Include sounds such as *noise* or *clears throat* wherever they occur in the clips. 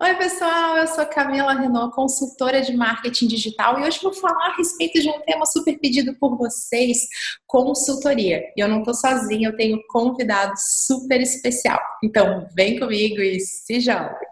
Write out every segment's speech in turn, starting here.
Oi, pessoal, eu sou Camila Renault, consultora de marketing digital, e hoje vou falar a respeito de um tema super pedido por vocês, consultoria. E eu não estou sozinha, eu tenho um convidado super especial. Então, vem comigo e se joga!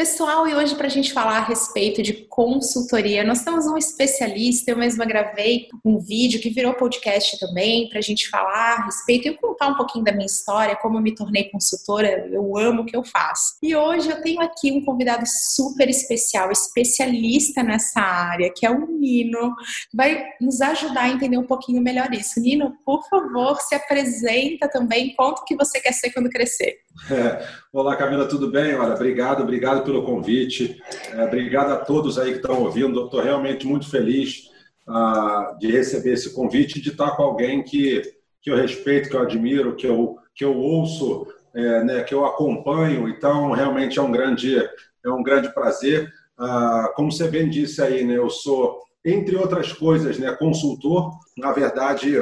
Pessoal, e hoje para a gente falar a respeito de consultoria, nós temos um especialista, eu mesma gravei um vídeo que virou podcast também, para a gente falar a respeito e contar um pouquinho da minha história, como eu me tornei consultora, eu amo o que eu faço. E hoje eu tenho aqui um convidado super especial, especialista nessa área, que é o Nino, vai nos ajudar a entender um pouquinho melhor isso. Nino, por favor, se apresenta também, conta o que você quer ser quando crescer. É. *laughs* Olá, Camila, tudo bem? Olha, obrigado, obrigado pelo convite. É, obrigado a todos aí que estão ouvindo. Estou realmente muito feliz ah, de receber esse convite e de estar com alguém que, que eu respeito, que eu admiro, que eu, que eu ouço, é, né, que eu acompanho. Então, realmente é um grande, é um grande prazer. Ah, como você bem disse aí, né, eu sou, entre outras coisas, né, consultor. Na verdade,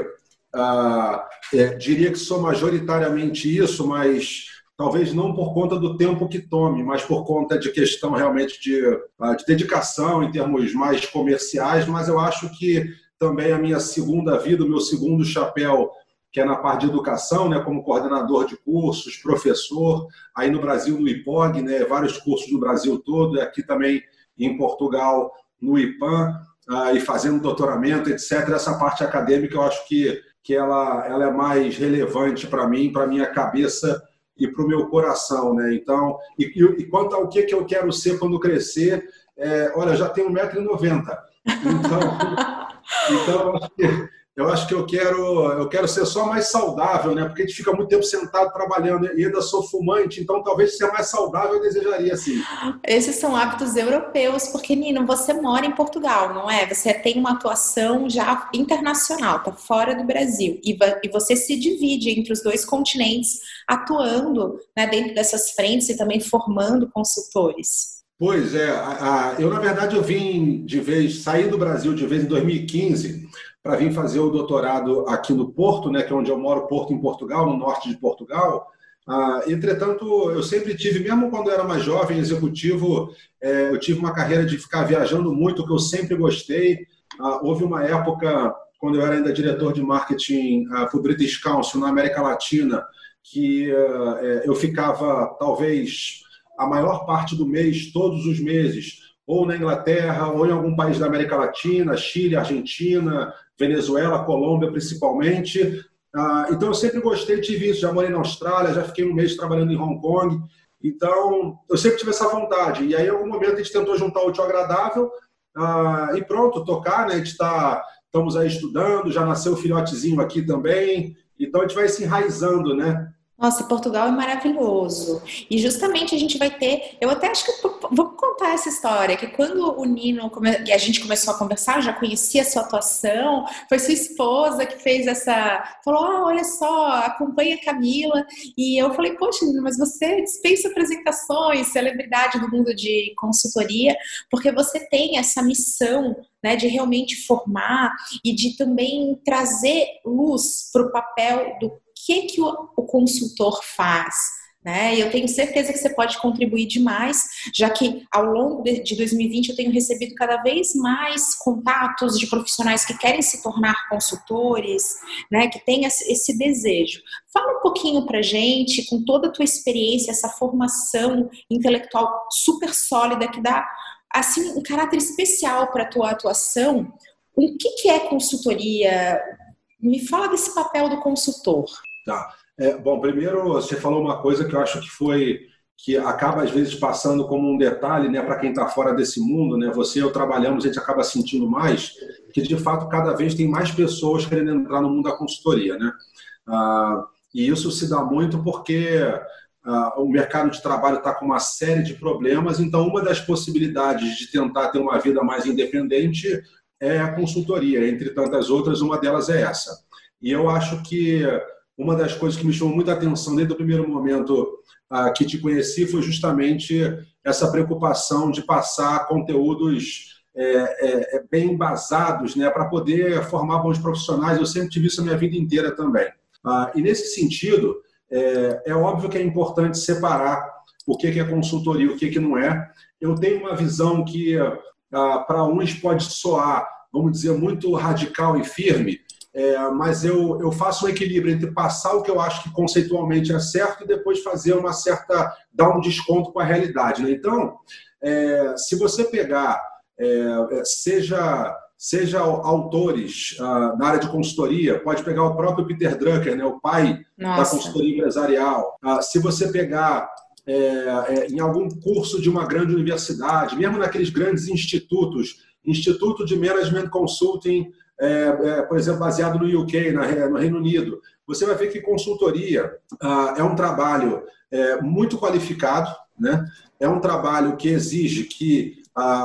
ah, é, diria que sou majoritariamente isso, mas talvez não por conta do tempo que tome, mas por conta de questão realmente de, ah, de dedicação em termos mais comerciais, mas eu acho que também a minha segunda vida, o meu segundo chapéu, que é na parte de educação, né, como coordenador de cursos, professor, aí no Brasil no IPOG, né, vários cursos no Brasil todo, e aqui também em Portugal no IPAM, uh, e fazendo doutoramento, etc. Essa parte acadêmica eu acho que, que ela, ela é mais relevante para mim, para minha cabeça e para o meu coração, né? Então, e, e, quanto ao que, que eu quero ser quando crescer, é, olha, já tenho 1,90m. Então, *laughs* então acho que eu acho que eu quero, eu quero ser só mais saudável, né? Porque a gente fica muito tempo sentado trabalhando e ainda sou fumante, então talvez ser mais saudável eu desejaria sim. Esses são hábitos europeus, porque Nino, você mora em Portugal, não é? Você tem uma atuação já internacional, tá fora do Brasil e, e você se divide entre os dois continentes, atuando né, dentro dessas frentes e também formando consultores. Pois é, a, a, eu na verdade eu vim de vez, saí do Brasil de vez em 2015 para vir fazer o doutorado aqui no Porto, né, que é onde eu moro, Porto em Portugal, no norte de Portugal. Ah, entretanto, eu sempre tive, mesmo quando eu era mais jovem, executivo, é, eu tive uma carreira de ficar viajando muito, que eu sempre gostei. Ah, houve uma época, quando eu era ainda diretor de marketing ah, para o British Council na América Latina, que ah, é, eu ficava talvez a maior parte do mês, todos os meses, ou na Inglaterra, ou em algum país da América Latina, Chile, Argentina, Venezuela, Colômbia principalmente. Ah, então eu sempre gostei, tive isso. Já morei na Austrália, já fiquei um mês trabalhando em Hong Kong. Então eu sempre tive essa vontade. E aí, em algum momento, a gente tentou juntar o útil agradável ah, e pronto, tocar, né? A gente está, estamos aí estudando, já nasceu o filhotezinho aqui também. Então a gente vai se enraizando, né? Nossa, Portugal é maravilhoso. E justamente a gente vai ter. Eu até acho que. Vamos contar essa história: que quando o Nino. E a gente começou a conversar, já conhecia a sua atuação, foi sua esposa que fez essa. Falou: ah, olha só, acompanha a Camila. E eu falei: poxa, Nino, mas você dispensa apresentações, celebridade do mundo de consultoria, porque você tem essa missão né, de realmente formar e de também trazer luz para o papel do que, que o, o consultor faz. Né? E eu tenho certeza que você pode contribuir demais, já que ao longo de 2020 eu tenho recebido cada vez mais contatos de profissionais que querem se tornar consultores, né? que têm esse desejo. Fala um pouquinho para gente, com toda a tua experiência, essa formação intelectual super sólida que dá assim um caráter especial para a tua atuação. O que, que é consultoria? Me fala desse papel do consultor. Tá. É, bom, primeiro você falou uma coisa que eu acho que foi que acaba às vezes passando como um detalhe, né, para quem está fora desse mundo, né? Você e eu trabalhamos, a gente acaba sentindo mais que de fato cada vez tem mais pessoas querendo entrar no mundo da consultoria, né? Ah, e isso se dá muito porque ah, o mercado de trabalho está com uma série de problemas. Então, uma das possibilidades de tentar ter uma vida mais independente é a consultoria. Entre tantas outras, uma delas é essa. E eu acho que uma das coisas que me chamou muita atenção desde o primeiro momento ah, que te conheci foi justamente essa preocupação de passar conteúdos é, é, é bem embasados né, para poder formar bons profissionais. Eu sempre tive isso a minha vida inteira também. Ah, e nesse sentido, é, óbvio que é importante separar o que é consultoria e o que não é. Eu tenho uma visão que ah, para uns pode soar, vamos dizer, muito radical e firme, é, mas eu, eu faço um equilíbrio entre passar o que eu acho que conceitualmente é certo e depois fazer uma certa. dar um desconto com a realidade. Né? Então, é, se você pegar, é, seja seja autores uh, na área de consultoria, pode pegar o próprio Peter Drucker, né, o pai Nossa. da consultoria empresarial. Uh, se você pegar é, é, em algum curso de uma grande universidade, mesmo naqueles grandes institutos, Instituto de Management Consulting, é, é por exemplo, baseado no UK, na, no Reino Unido, você vai ver que consultoria uh, é um trabalho é, muito qualificado, né? é um trabalho que exige que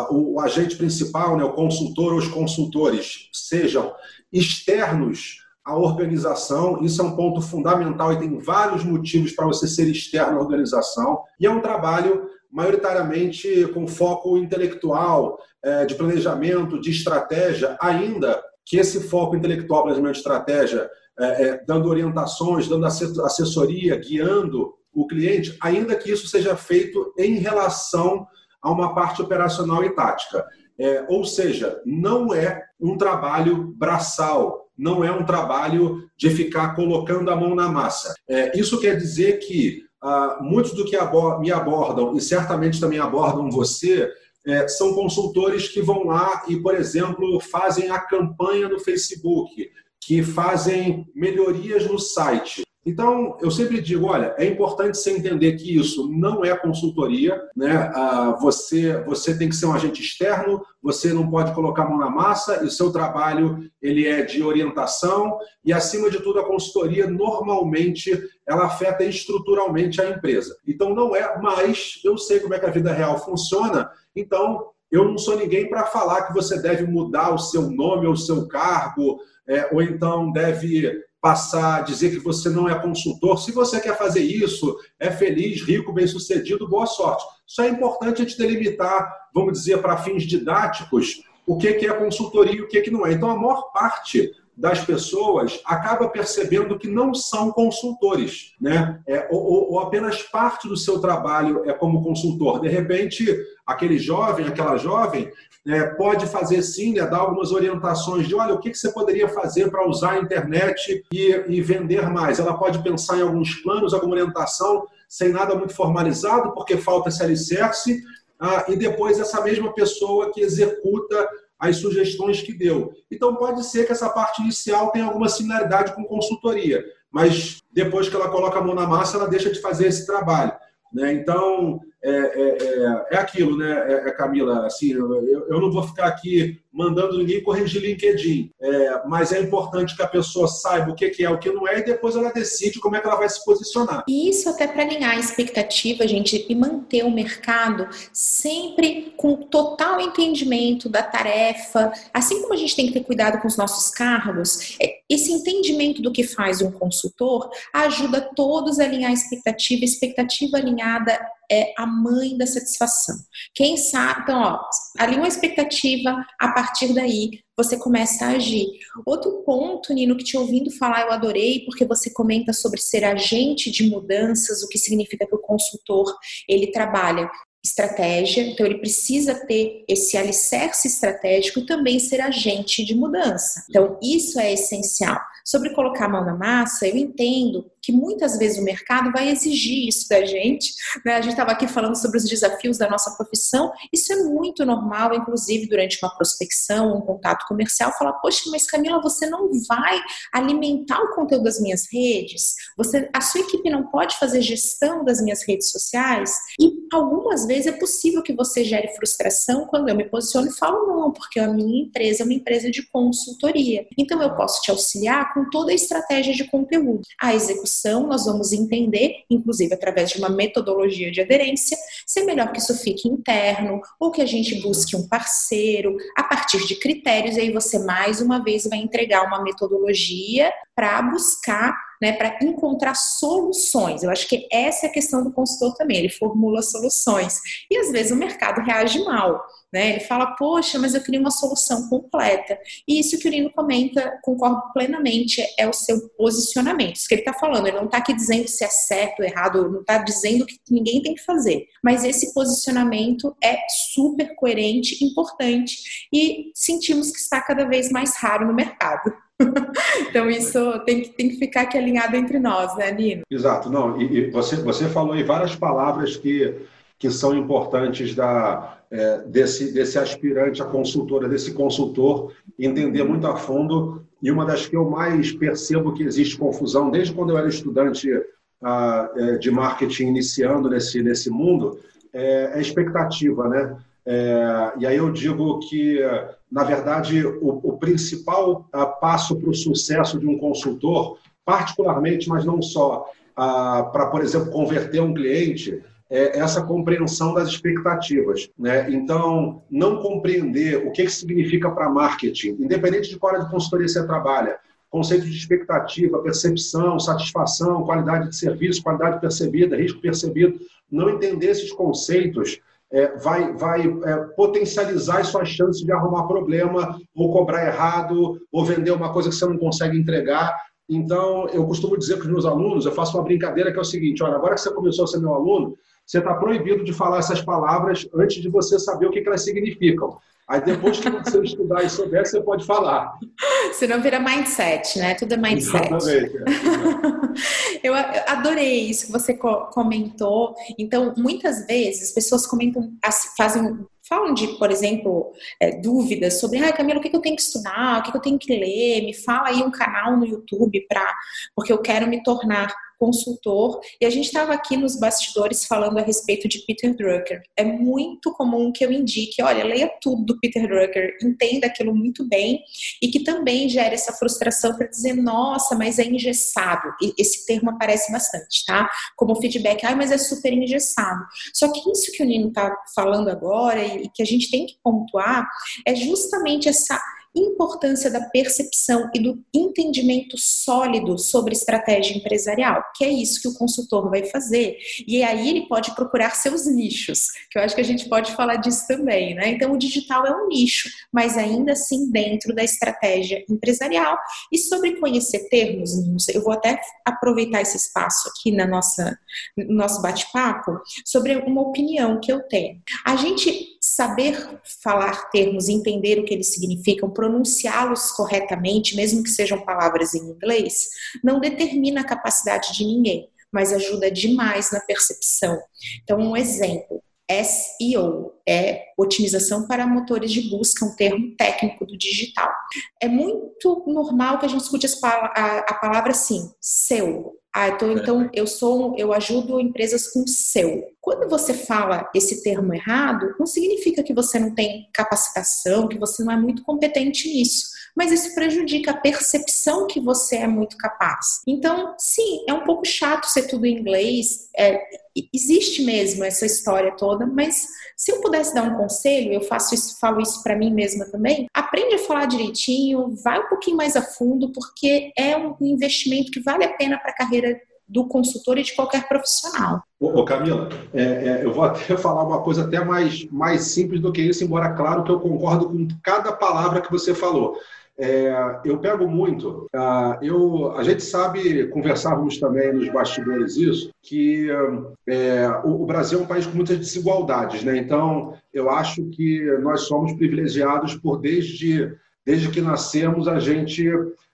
o, o, agente principal, né, o consultor ou os consultores, sejam externos à organização. Isso é um ponto fundamental e tem vários motivos para você ser externo à organização. E é um trabalho maioritariamente com foco intelectual, é, de planejamento, de estratégia, ainda que esse foco intelectual, planejamento de estratégia, é, é, dando orientações, dando assessoria, guiando o cliente, ainda que isso seja feito em relação a uma parte operacional e tática. É, ou seja, não é um trabalho braçal, não é um trabalho de ficar colocando a mão na massa. É, isso quer dizer que ah, muitos do que me abordam, e certamente também abordam você, é, são consultores que vão lá e, por exemplo, fazem a campanha no Facebook, que fazem melhorias no site. Então, eu sempre digo, olha, é importante você entender que isso não é consultoria, né? Ah, você, você tem que ser um agente externo, você não pode colocar a mão na massa, e o seu trabalho ele é de orientação, e acima de tudo, a consultoria normalmente ela afeta estruturalmente a empresa. Então, não é, mas eu sei como é que a vida real funciona, então eu não sou ninguém para falar que você deve mudar o seu nome ou o seu cargo, é, ou então deve passar a dizer que você não é consultor. Se você quer fazer isso, é feliz, rico, bem-sucedido, boa sorte. Só é importante a gente delimitar, vamos dizer, para fins didáticos, o que é consultoria e o que não é. Então, a maior parte das pessoas acaba percebendo que não são consultores, né? É, ou, ou, apenas parte do seu trabalho é como consultor. De repente, aquele jovem, aquela jovem, é, pode fazer sim, né, dar algumas orientações de, olha, o que, que você poderia fazer para usar a internet e, e vender mais. Ela pode pensar em alguns planos, alguma orientação, sem nada muito formalizado, porque falta esse alicerce, ah, e depois essa mesma pessoa que executa as sugestões que deu. Então, pode ser que essa parte inicial tenha alguma similaridade com consultoria, mas depois que ela coloca a mão na massa, ela deixa de fazer esse trabalho. Né? Então, é, é, é, é, aquilo, né, é, é, Camila? Assim, eu, eu, não vou ficar aqui mandando ninguém corrigir LinkedIn, é, mas é importante que a pessoa saiba o que é, o que não é, e depois ela decide como é que ela vai se posicionar. Isso até para alinhar a expectativa, gente, e manter o mercado sempre com total entendimento da tarefa, assim como a gente tem que ter cuidado com os nossos cargos, é, esse entendimento do que faz um consultor ajuda todos a alinhar a expectativa, expectativa alinhada é a mãe da satisfação. Quem sabe, então, ó, ali uma expectativa, a partir daí você começa a agir. Outro ponto, Nino, que te ouvindo falar eu adorei, porque você comenta sobre ser agente de mudanças, o que significa que o consultor, ele trabalha estratégia, então ele precisa ter esse alicerce estratégico e também ser agente de mudança. Então, isso é essencial. Sobre colocar a mão na massa, eu entendo que muitas vezes o mercado vai exigir isso da gente. Né? A gente estava aqui falando sobre os desafios da nossa profissão. Isso é muito normal, inclusive durante uma prospecção, um contato comercial, falar: Poxa, mas Camila, você não vai alimentar o conteúdo das minhas redes? Você, a sua equipe não pode fazer gestão das minhas redes sociais? E algumas vezes é possível que você gere frustração quando eu me posiciono e falo: Não, porque a minha empresa é uma empresa de consultoria. Então eu posso te auxiliar com toda a estratégia de conteúdo. A execução nós vamos entender, inclusive através de uma metodologia de aderência, se é melhor que isso fique interno ou que a gente busque um parceiro a partir de critérios, e aí você mais uma vez vai entregar uma metodologia para buscar né, para encontrar soluções. Eu acho que essa é a questão do consultor também, ele formula soluções. E às vezes o mercado reage mal. Né? Ele fala, poxa, mas eu queria uma solução completa. E isso que o Nino comenta, concordo plenamente, é o seu posicionamento. Isso que ele está falando, ele não está aqui dizendo se é certo ou errado, não está dizendo que ninguém tem que fazer. Mas esse posicionamento é super coerente, importante e sentimos que está cada vez mais raro no mercado. *laughs* então isso tem que, tem que ficar aqui alinhado entre nós, né, Nino? Exato, não. E, e você, você falou aí várias palavras que, que são importantes da, é, desse, desse aspirante a consultora, desse consultor, entender muito a fundo. E uma das que eu mais percebo que existe confusão, desde quando eu era estudante ah, é, de marketing iniciando nesse, nesse mundo, é, é expectativa, né? É, e aí eu digo que, na verdade, o, o principal ah, passo para o sucesso de um consultor, particularmente, mas não só, ah, para, por exemplo, converter um cliente, é essa compreensão das expectativas. Né? Então, não compreender o que, que significa para marketing, independente de qual área de consultoria você trabalha, conceito de expectativa, percepção, satisfação, qualidade de serviço, qualidade percebida, risco percebido, não entender esses conceitos é, vai, vai é, potencializar as suas chances de arrumar problema, ou cobrar errado, ou vender uma coisa que você não consegue entregar. Então, eu costumo dizer para os meus alunos, eu faço uma brincadeira que é o seguinte, olha, agora que você começou a ser meu aluno, você está proibido de falar essas palavras antes de você saber o que, que elas significam. Aí depois que você estudar e souber, você pode falar. *laughs* Senão vira mindset, né? Tudo é mindset. Exatamente. É. *laughs* Eu adorei isso que você comentou. Então, muitas vezes, as pessoas comentam, fazem falam de, por exemplo, é, dúvidas sobre, ah, Camila, o que, eu tenho que estudar, o que, eu tenho que ler, me fala aí um canal no YouTube para, porque eu quero me tornar consultor, e a gente estava aqui nos bastidores falando a respeito de Peter Drucker. É muito comum que eu indique, olha, leia tudo do Peter Drucker, entenda aquilo muito bem, e que também gere essa frustração para dizer, nossa, mas é engessado. E esse termo aparece bastante, tá? Como feedback, ah, mas é super engessado. Só que isso que o Nino está falando agora e que a gente tem que pontuar é justamente essa importância da percepção e do entendimento sólido sobre estratégia empresarial, que é isso que o consultor vai fazer. E aí ele pode procurar seus nichos, que eu acho que a gente pode falar disso também, né? Então o digital é um nicho, mas ainda assim dentro da estratégia empresarial. E sobre conhecer termos, eu vou até aproveitar esse espaço aqui na nossa no nosso bate-papo sobre uma opinião que eu tenho. A gente saber falar termos, entender o que eles significam, pronunciá-los corretamente, mesmo que sejam palavras em inglês, não determina a capacidade de ninguém, mas ajuda demais na percepção. Então, um exemplo. SEO é otimização para motores de busca, um termo técnico do digital. É muito normal que a gente escute a, a palavra assim, seu, ah, então, então eu sou, eu ajudo empresas com seu. Quando você fala esse termo errado, não significa que você não tem capacitação, que você não é muito competente nisso, mas isso prejudica a percepção que você é muito capaz. Então, sim, é um pouco chato ser tudo em inglês, é, existe mesmo essa história toda, mas se eu pudesse dar um conselho, eu faço isso, falo isso para mim mesma também, aprende a falar direitinho, vai um pouquinho mais a fundo, porque é um investimento que vale a pena para a carreira do consultor e de qualquer profissional. Ô, Camila, é, é, eu vou até *laughs* falar uma coisa até mais, mais simples do que isso, embora claro que eu concordo com cada palavra que você falou. É, eu pego muito. Uh, eu, a gente sabe, conversávamos também nos bastidores isso, que é, o, o, Brasil é um país com muitas desigualdades, né? Então, eu acho que nós somos privilegiados por desde desde que nascemos a gente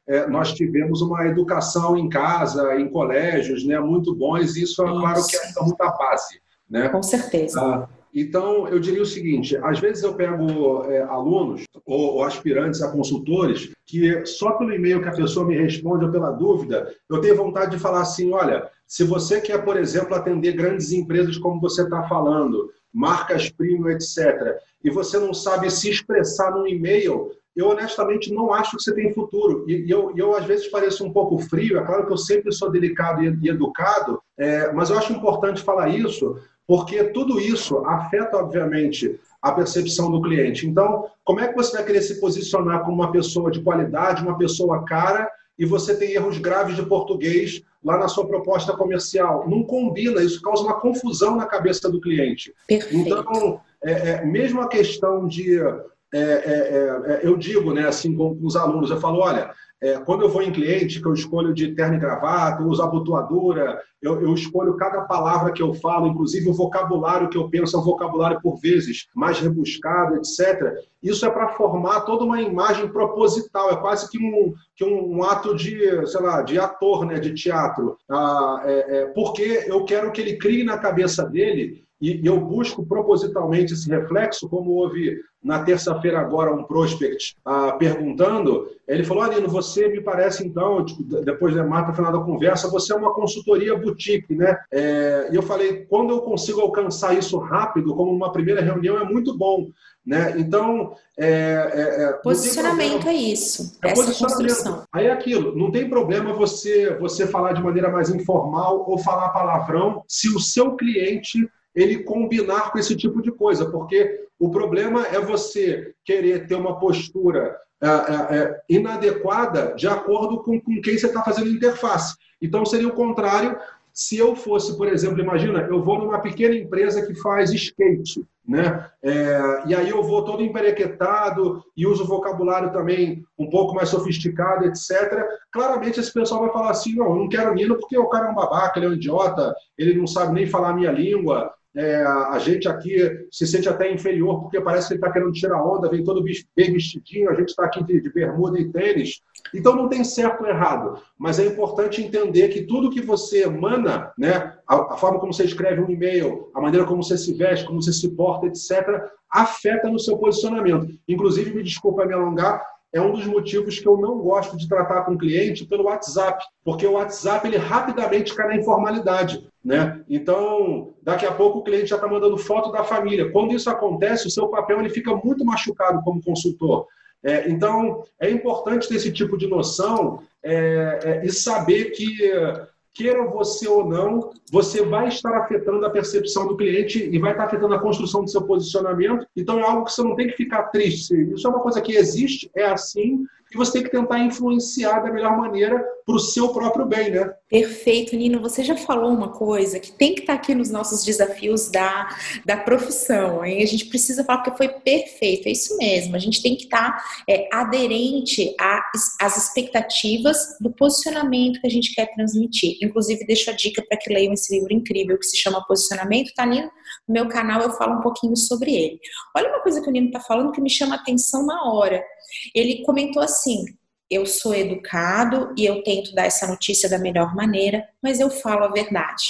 é, nós tivemos uma educação em casa, em colégios, né, muito bons. E isso, é claro, que é muita base, né? Com certeza. Ah, então, eu diria o seguinte: às vezes eu pego é, alunos ou, ou, aspirantes a consultores que só pelo e-mail que a pessoa me responde ou pela dúvida, eu tenho vontade de falar assim: olha, se você quer, por exemplo, atender grandes empresas como você está falando, marcas premium, etc., e você não sabe se expressar no e-mail, eu honestamente não acho que você tem futuro. E, eu, eu, às vezes, pareço um pouco frio, é claro que eu sempre sou delicado e, e educado, é, mas eu acho importante falar isso, porque tudo isso afeta, obviamente, a percepção do cliente. Então, como é que você vai querer se posicionar como uma pessoa de qualidade, uma pessoa cara, e você tem erros graves de português lá na sua proposta comercial. Não combina, isso causa uma confusão na cabeça do cliente. Perfeito. Então, é, é, mesmo a questão de. É, é, é eu digo, né, assim, com, com os alunos, eu falo: olha, é, quando eu vou em cliente, que eu escolho de terno e gravata, eu uso abotoadura, eu, eu, escolho cada palavra que eu falo, inclusive o vocabulário que eu penso é um vocabulário, por vezes, mais rebuscado, etc. Isso é para formar toda uma imagem proposital, é quase que um, que um, ato de, sei lá, de ator, né, de teatro. Ah, é, é, porque eu quero que ele crie na cabeça dele e eu busco propositalmente esse reflexo, como houve na terça-feira agora um prospect ah, perguntando, ele falou, Alino, você me parece então, tipo, depois da mata final da conversa, você é uma consultoria boutique, né? É, e eu falei, quando eu consigo alcançar isso rápido, como uma primeira reunião, é muito bom. Né? Então, é, é, é posicionamento é isso, é essa construção. Aí é aquilo, não tem problema você você falar de maneira mais informal ou falar palavrão se o seu cliente ele combinar com esse tipo de coisa, porque o problema é você querer ter uma postura é, é, é, inadequada de acordo com, com quem você está fazendo interface. Então, seria o contrário se eu fosse, por exemplo, imagina, eu vou numa pequena empresa que faz skate, né? É, e aí eu vou todo emperequetado e uso vocabulário também um pouco mais sofisticado, etc. Claramente esse pessoal vai falar assim, não, eu não quero Nino porque o cara é um babaca, ele é um idiota, ele não sabe nem falar a minha língua, é, a gente aqui se sente até inferior, porque parece que ele está querendo tirar onda, vem todo bem vestidinho, a gente está aqui de, de, bermuda e tênis. Então não tem certo ou errado, mas é importante entender que tudo que você emana, né, a, a forma como você escreve um e-mail, a maneira como você se veste, como você se porta, etc., afeta no seu posicionamento. Inclusive, me desculpa me alongar, é um dos motivos que eu não gosto de tratar com cliente pelo WhatsApp, porque o WhatsApp ele rapidamente cai na informalidade. Né? Então, daqui a pouco o cliente já está mandando foto da família. Quando isso acontece, o seu papel ele fica muito machucado como consultor. É, então, é importante ter esse tipo de noção é, é, e saber que queira você ou não, você vai estar afetando a percepção do cliente e vai estar afetando a construção do seu posicionamento. Então é algo que você não tem que ficar triste. Isso é uma coisa que existe, é assim, e você tem que tentar influenciar da melhor maneira para o seu próprio bem, né? Perfeito, Nino. Você já falou uma coisa que tem que estar tá aqui nos nossos desafios da, da profissão. Hein? A gente precisa falar porque foi perfeito, é isso mesmo. A gente tem que estar tá, é, aderente às expectativas do posicionamento que a gente quer transmitir. Inclusive, deixo a dica para que leiam esse livro incrível que se chama Posicionamento, tá, Nino? No meu canal eu falo um pouquinho sobre ele. Olha uma coisa que o Nino está falando que me chama atenção na hora. Ele comentou assim: eu sou educado e eu tento dar essa notícia da melhor maneira, mas eu falo a verdade.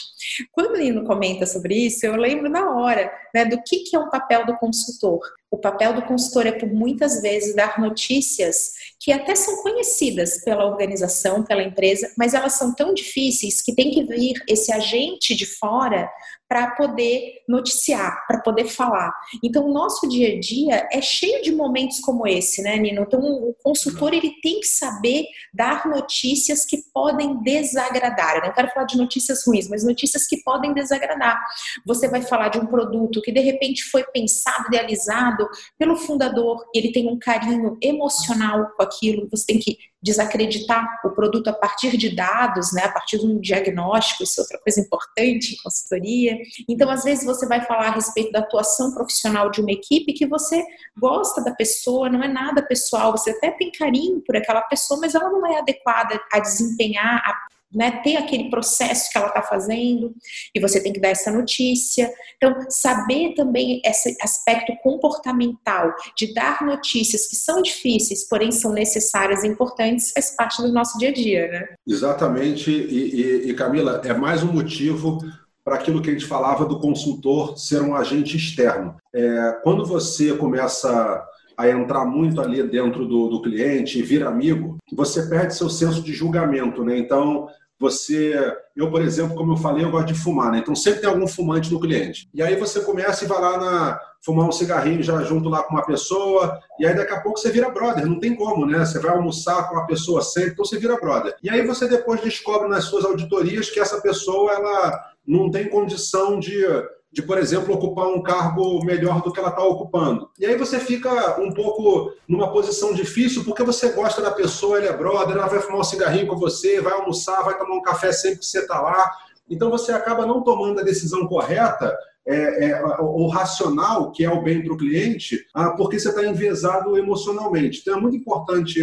Quando o menino comenta sobre isso, eu lembro na hora né, do que, que é o papel do consultor. O papel do consultor é, por muitas vezes, dar notícias que até são conhecidas pela organização, pela empresa, mas elas são tão difíceis que tem que vir esse agente de fora para poder noticiar, para poder falar. Então, o nosso dia a dia é cheio de momentos como esse, né, Nino? Então, o consultor ele tem que saber dar notícias que podem desagradar. Eu não quero falar de notícias ruins, mas notícias que podem desagradar. Você vai falar de um produto que de repente foi pensado, idealizado pelo fundador, ele tem um carinho emocional com aquilo, você tem que desacreditar o produto a partir de dados, né, a partir de um diagnóstico, isso é outra coisa importante em consultoria. Então, às vezes, você vai falar a respeito da atuação profissional de uma equipe que você gosta da pessoa, não é nada pessoal, você até tem carinho por aquela pessoa, mas ela não é adequada a desempenhar a né, ter aquele processo que ela está fazendo e você tem que dar essa notícia. Então, saber também esse aspecto comportamental de dar notícias que são difíceis, porém são necessárias e importantes, faz parte do nosso dia a dia, né? Exatamente. E, e, e Camila, é mais um motivo para aquilo que a gente falava do consultor ser um agente externo. É, quando você começa a entrar muito ali dentro do, do cliente e vir amigo, você perde seu senso de julgamento, né? Então, você, eu, por exemplo, como eu falei, eu gosto de fumar, né? Então sempre tem algum fumante no cliente. E aí você começa e vai lá na, fumar um cigarrinho já junto lá com uma pessoa, e aí daqui a pouco você vira brother, não tem como, né? Você vai almoçar com uma pessoa sempre, então você vira brother. E aí você depois descobre nas suas auditorias que essa pessoa, ela não tem condição de de, por exemplo, ocupar um cargo melhor do que ela está ocupando. E aí você fica um pouco numa posição difícil porque você gosta da pessoa, ele é brother, ela vai fumar um cigarrinho com você, vai almoçar, vai tomar um café sempre que você está lá. Então você acaba não tomando a decisão correta é, é, o racional, que é o bem para o cliente, ah, porque você está envezado emocionalmente. Então é muito importante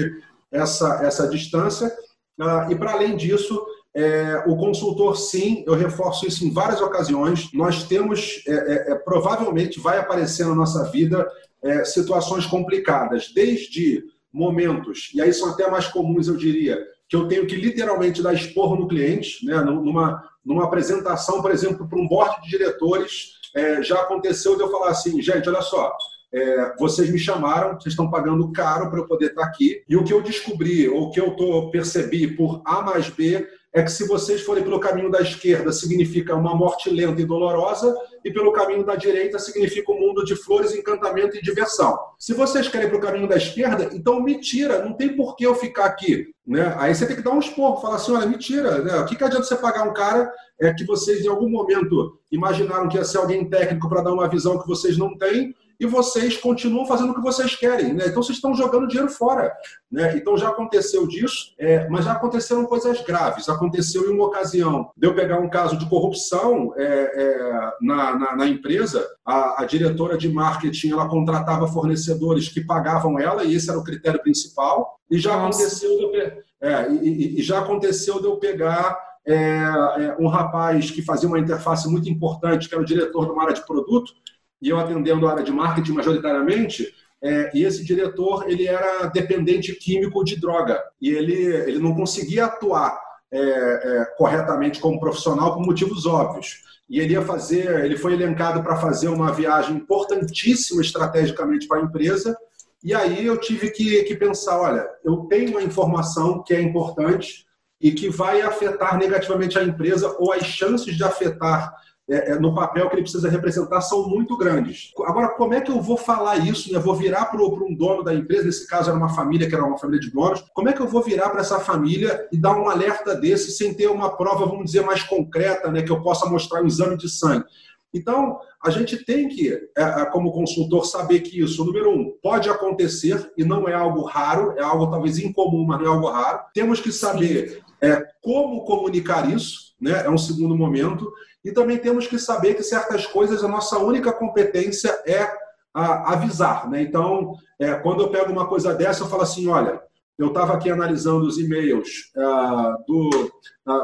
essa, essa distância. Ah, e para além disso, é, o consultor, sim, eu reforço isso em várias ocasiões. Nós temos, é, é, é provavelmente, vai aparecer na nossa vida é, situações complicadas, desde momentos, e aí são até mais comuns, eu diria, que eu tenho que literalmente dar esporro no cliente, né, numa, numa apresentação, por exemplo, para um board de diretores. É, já aconteceu de eu falar assim, gente, olha só, é, vocês me chamaram, vocês estão pagando caro para eu poder estar aqui. E o que eu descobri, ou o que eu tô, percebi por A mais B, é que se vocês forem pelo caminho da esquerda, significa uma morte lenta e dolorosa, e pelo caminho da direita significa um mundo de flores, encantamento e diversão. Se vocês querem para o caminho da esquerda, então me tira, não tem por que eu ficar aqui. Né? Aí você tem que dar um esporro, falar assim, olha, mentira, né? o que, que adianta você pagar um cara é que vocês em algum momento imaginaram que ia ser alguém técnico para dar uma visão que vocês não têm, e vocês continuam fazendo o que vocês querem. Né? Então vocês estão jogando dinheiro fora. Né? Então já aconteceu disso, é, mas já aconteceram coisas graves. Aconteceu em uma ocasião de eu pegar um caso de corrupção é, é, na, na, na, empresa, a, a, diretora de marketing ela contratava fornecedores que pagavam ela, e esse era o critério principal. E já aconteceu de eu, é, e, e, já aconteceu de eu pegar é, é, um rapaz que fazia uma interface muito importante, que era o diretor de uma área de produto, e eu atendendo a área de marketing majoritariamente, é, e esse diretor ele era dependente químico de droga e ele, ele não conseguia atuar é, é, corretamente como profissional por motivos óbvios. E ele ia fazer, ele foi elencado para fazer uma viagem importantíssima estrategicamente para a empresa. E aí eu tive que, que pensar, olha, eu tenho uma informação que é importante e que vai afetar negativamente a empresa ou as chances de afetar é, é, no papel que ele precisa representar são muito grandes. Agora, como é que eu vou falar isso? Né? Vou virar para um dono da empresa, nesse caso era uma família que era uma família de donos, como é que eu vou virar para essa família e dar um alerta desse sem ter uma prova, vamos dizer, mais concreta, né? que eu possa mostrar um exame de sangue? Então, a gente tem que, é, é, como consultor, saber que isso, número um, pode acontecer e não é algo raro, é algo talvez incomum, mas não é algo raro. Temos que saber é, como comunicar isso, né? é um segundo momento. E também temos que saber que certas coisas a nossa única competência é avisar. Né? Então, é, quando eu pego uma coisa dessa, eu falo assim: olha, eu estava aqui analisando os e-mails uh, do,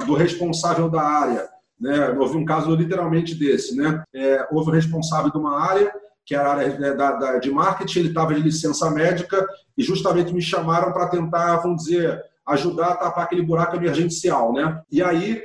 do responsável da área. Né? Houve um caso literalmente desse. Né? É, houve um responsável de uma área, que era a área né, da, da, de marketing, ele estava de licença médica e justamente me chamaram para tentar, vamos dizer, ajudar a tapar aquele buraco emergencial. Né? E aí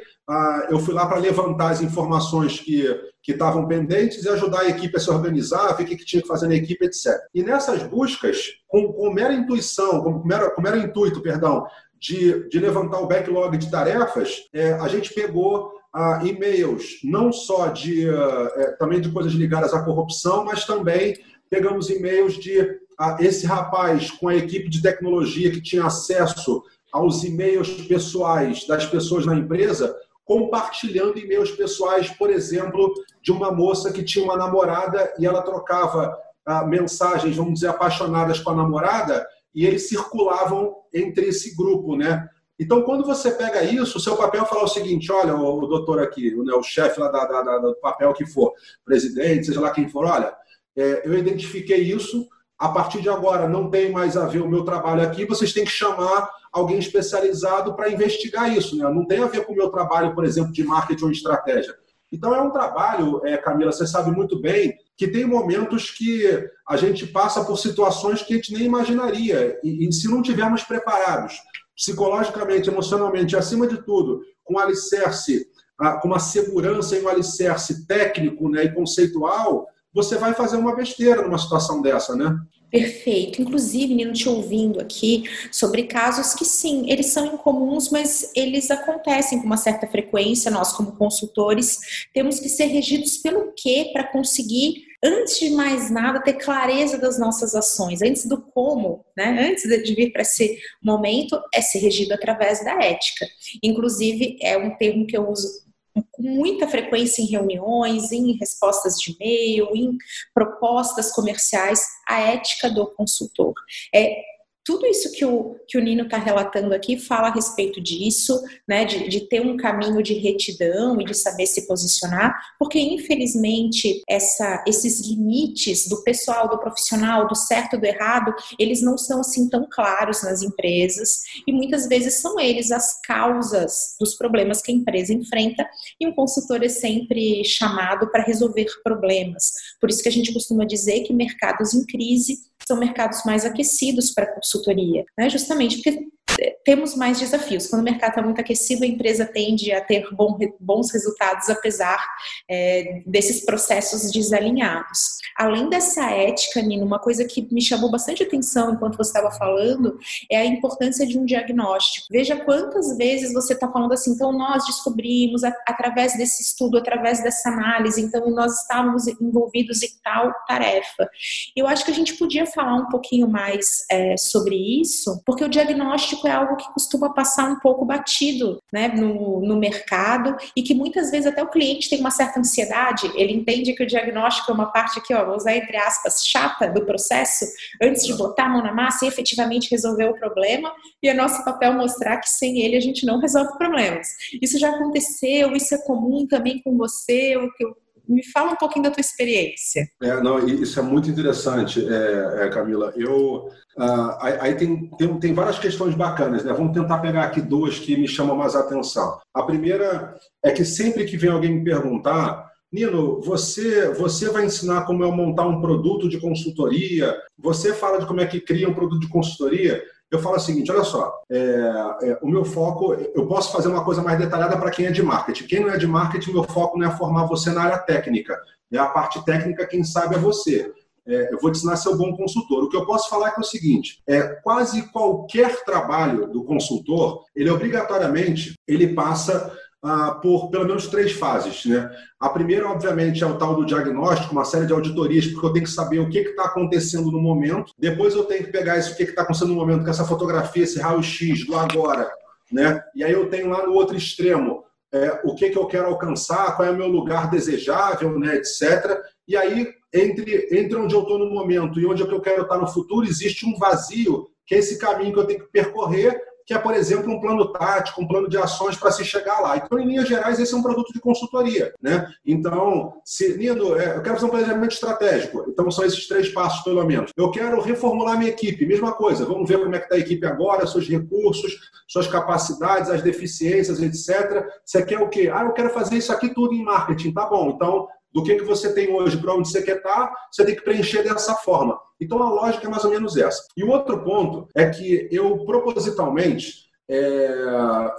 eu fui lá para levantar as informações que que estavam pendentes e ajudar a equipe a se organizar, ver o que, tinha que fazer na equipe, etc. E nessas buscas, com, com mera intuição, com mero, com mero intuito, perdão, de, de levantar o backlog de tarefas, é, a gente pegou ah, e-mails não só de ah, é, também de coisas ligadas à corrupção, mas também pegamos e-mails de ah, esse rapaz com a equipe de tecnologia que tinha acesso aos e-mails pessoais das pessoas na empresa compartilhando e-mails pessoais, por exemplo, de uma moça que tinha uma namorada e ela trocava ah, mensagens, vamos dizer, apaixonadas com a namorada e eles circulavam entre esse grupo, né? Então, quando você pega isso, o seu papel é falar o seguinte: olha, o, doutor aqui, o, né, o chefe lá da, da, da, do papel que for, presidente, seja lá quem for, olha, é, eu identifiquei isso, a partir de agora não tem mais a ver o meu trabalho aqui, vocês têm que chamar alguém especializado para investigar isso. Né? Não tem a ver com o meu trabalho, por exemplo, de marketing ou estratégia. Então é um trabalho, é, Camila, você sabe muito bem, que tem momentos que a gente passa por situações que a gente nem imaginaria. E, e se não tivermos preparados, psicologicamente, emocionalmente, acima de tudo, com alicerce, com uma segurança e um alicerce técnico né, e conceitual, você vai fazer uma besteira numa situação dessa, né? Perfeito. Inclusive, Nino, te ouvindo aqui sobre casos que sim, eles são incomuns, mas eles acontecem com uma certa frequência. Nós, como consultores, temos que ser regidos pelo quê para conseguir, antes de mais nada, ter clareza das nossas ações. Antes do como, né? Antes de vir para esse momento, é ser regido através da ética. Inclusive, é um termo que eu uso com muita frequência em reuniões, em respostas de e-mail, em propostas comerciais, a ética do consultor. É tudo isso que o, que o Nino está relatando aqui fala a respeito disso, né, de, de, ter um caminho de retidão e de saber se posicionar, porque infelizmente essa, esses limites do pessoal, do profissional, do certo do errado, eles não são assim tão claros nas empresas e muitas vezes são eles as causas dos problemas que a empresa enfrenta e um consultor é sempre chamado para resolver problemas. Por isso que a gente costuma dizer que mercados em crise são mercados mais aquecidos para consultoria, né? justamente porque temos mais desafios. Quando o mercado está muito aquecido, a empresa tende a ter bom, bons resultados, apesar é, desses processos desalinhados. Além dessa ética, Nino, uma coisa que me chamou bastante atenção enquanto você estava falando é a importância de um diagnóstico. Veja quantas vezes você está falando assim, então nós descobrimos a, através desse estudo, através dessa análise, então nós estávamos envolvidos em tal tarefa. Eu acho que a gente podia falar um pouquinho mais é, sobre isso, porque o diagnóstico é algo que costuma passar um pouco batido né, no, no mercado e que muitas vezes até o cliente tem uma certa ansiedade, ele entende que o diagnóstico é uma parte aqui, ó, vou usar entre aspas, chata do processo, antes de botar a mão na massa e efetivamente resolver o problema, e é nosso papel mostrar que sem ele a gente não resolve problemas. Isso já aconteceu, isso é comum também com você, o que eu me fala um pouquinho da tua experiência. É, não, isso é muito interessante, é, é, Camila. Eu uh, aí tem, tem, tem várias questões bacanas, né? Vamos tentar pegar aqui duas que me chamam mais atenção. A primeira é que sempre que vem alguém me perguntar Nino, você, você vai ensinar como eu montar um produto de consultoria? Você fala de como é que cria um produto de consultoria? Eu falo o seguinte: olha só, é, é, o meu foco, eu posso fazer uma coisa mais detalhada para quem é de marketing. Quem não é de marketing, meu foco não é formar você na área técnica. É a parte técnica, quem sabe é você. É, eu vou te ensinar a ser um bom consultor. O que eu posso falar é, é o seguinte: é, quase qualquer trabalho do consultor, ele obrigatoriamente ele passa ah, por pelo menos três fases. Né? A primeira, obviamente, é o tal do diagnóstico, uma série de auditorias, porque eu tenho que saber o que está acontecendo no momento. Depois eu tenho que pegar isso, o que está acontecendo no momento, com essa fotografia, esse raio-x do agora. Né? E aí eu tenho lá no outro extremo é, o que, que eu quero alcançar, qual é o meu lugar desejável, né, etc. E aí, entre, entre onde eu estou no momento e onde eu quero estar no futuro, existe um vazio, que é esse caminho que eu tenho que percorrer que é, por exemplo, um plano tático, um plano de ações para se chegar lá. Então, em linhas gerais, esse é um produto de consultoria. Né? Então, se, Nino, é, eu quero fazer um planejamento estratégico. Então, são esses três passos, pelo menos. Eu quero reformular minha equipe. Mesma coisa. Vamos ver como é que está a equipe agora, seus recursos, suas capacidades, as deficiências, etc. Você quer o quê? Ah, eu quero fazer isso aqui tudo em marketing. Tá bom. Então, do que, que você tem hoje para onde você quer estar, tá, você tem que preencher dessa forma. Então a lógica é mais ou menos essa. E o outro ponto é que eu propositalmente é,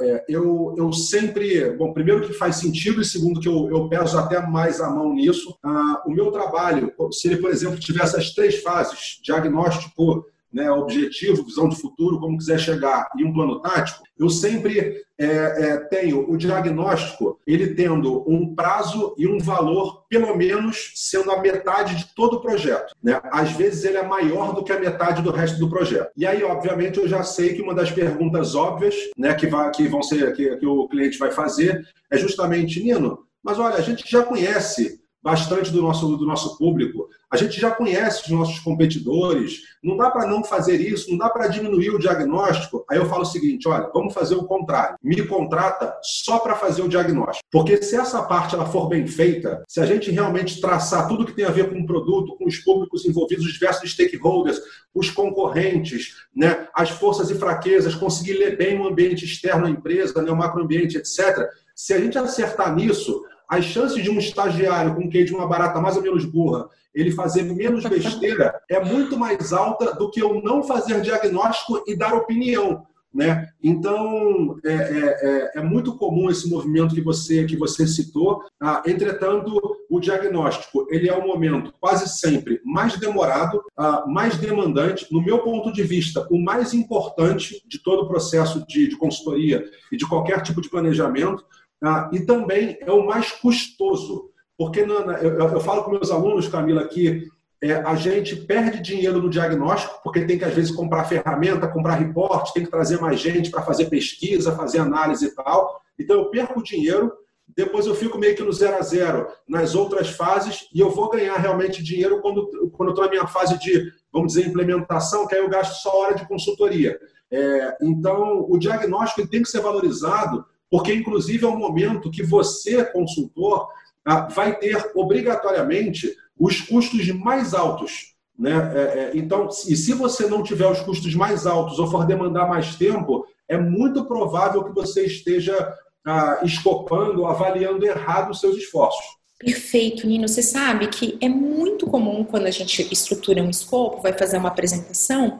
é, eu, eu sempre, bom, primeiro que faz sentido e segundo que eu, eu peso até mais a mão nisso. Ah, o meu trabalho, se ele, por exemplo, tiver essas três fases, diagnóstico, né, objetivo, visão de futuro, como quiser chegar, e um plano tático, eu sempre é, é, tenho o diagnóstico, ele tendo um prazo e um valor, pelo menos sendo a metade de todo o projeto. Né? Às vezes ele é maior do que a metade do resto do projeto. E aí, obviamente, eu já sei que uma das perguntas óbvias né, que, vai, que vão ser que, que o cliente vai fazer é justamente, Nino, mas olha, a gente já conhece bastante do nosso, do nosso público. A gente já conhece os nossos competidores, não dá para não fazer isso, não dá para diminuir o diagnóstico. Aí eu falo o seguinte: olha, vamos fazer o contrário. Me contrata só para fazer o diagnóstico. Porque se essa parte ela for bem feita, se a gente realmente traçar tudo que tem a ver com o produto, com os públicos envolvidos, os diversos stakeholders, os concorrentes, né, as forças e fraquezas, conseguir ler bem o ambiente externo da empresa, né, o macroambiente, etc. Se a gente acertar nisso, as chances de um estagiário com que de uma barata mais ou menos burra, ele fazer menos besteira, *laughs* é muito mais alta do que eu não fazer diagnóstico e dar opinião. Né? Então, é, é, é, é muito comum esse movimento que você, que você citou. Ah, entretanto, o diagnóstico ele é o momento quase sempre mais demorado, ah, mais demandante. No meu ponto de vista, o mais importante de todo o processo de, de consultoria e de qualquer tipo de planejamento, ah, e também é o mais custoso, porque eu, eu, falo com meus alunos, Camila, que é, a gente perde dinheiro no diagnóstico, porque tem que, às vezes, comprar ferramenta, comprar reporte, tem que trazer mais gente para fazer pesquisa, fazer análise e tal. Então, eu perco dinheiro depois eu fico meio que no zero a zero nas outras fases e eu vou ganhar realmente dinheiro quando, quando eu estou na minha fase de, vamos dizer, implementação, que aí eu gasto só hora de consultoria. É, então, o diagnóstico tem que ser valorizado, porque, inclusive, é um momento que você, consultor, ah, vai ter obrigatoriamente os custos mais altos. Né? É, é, então, e se você não tiver os custos mais altos ou for demandar mais tempo, é muito provável que você esteja ah, escopando, avaliando errado os seus esforços. Perfeito, Nino. Você sabe que é muito comum quando a gente estrutura um escopo, vai fazer uma apresentação,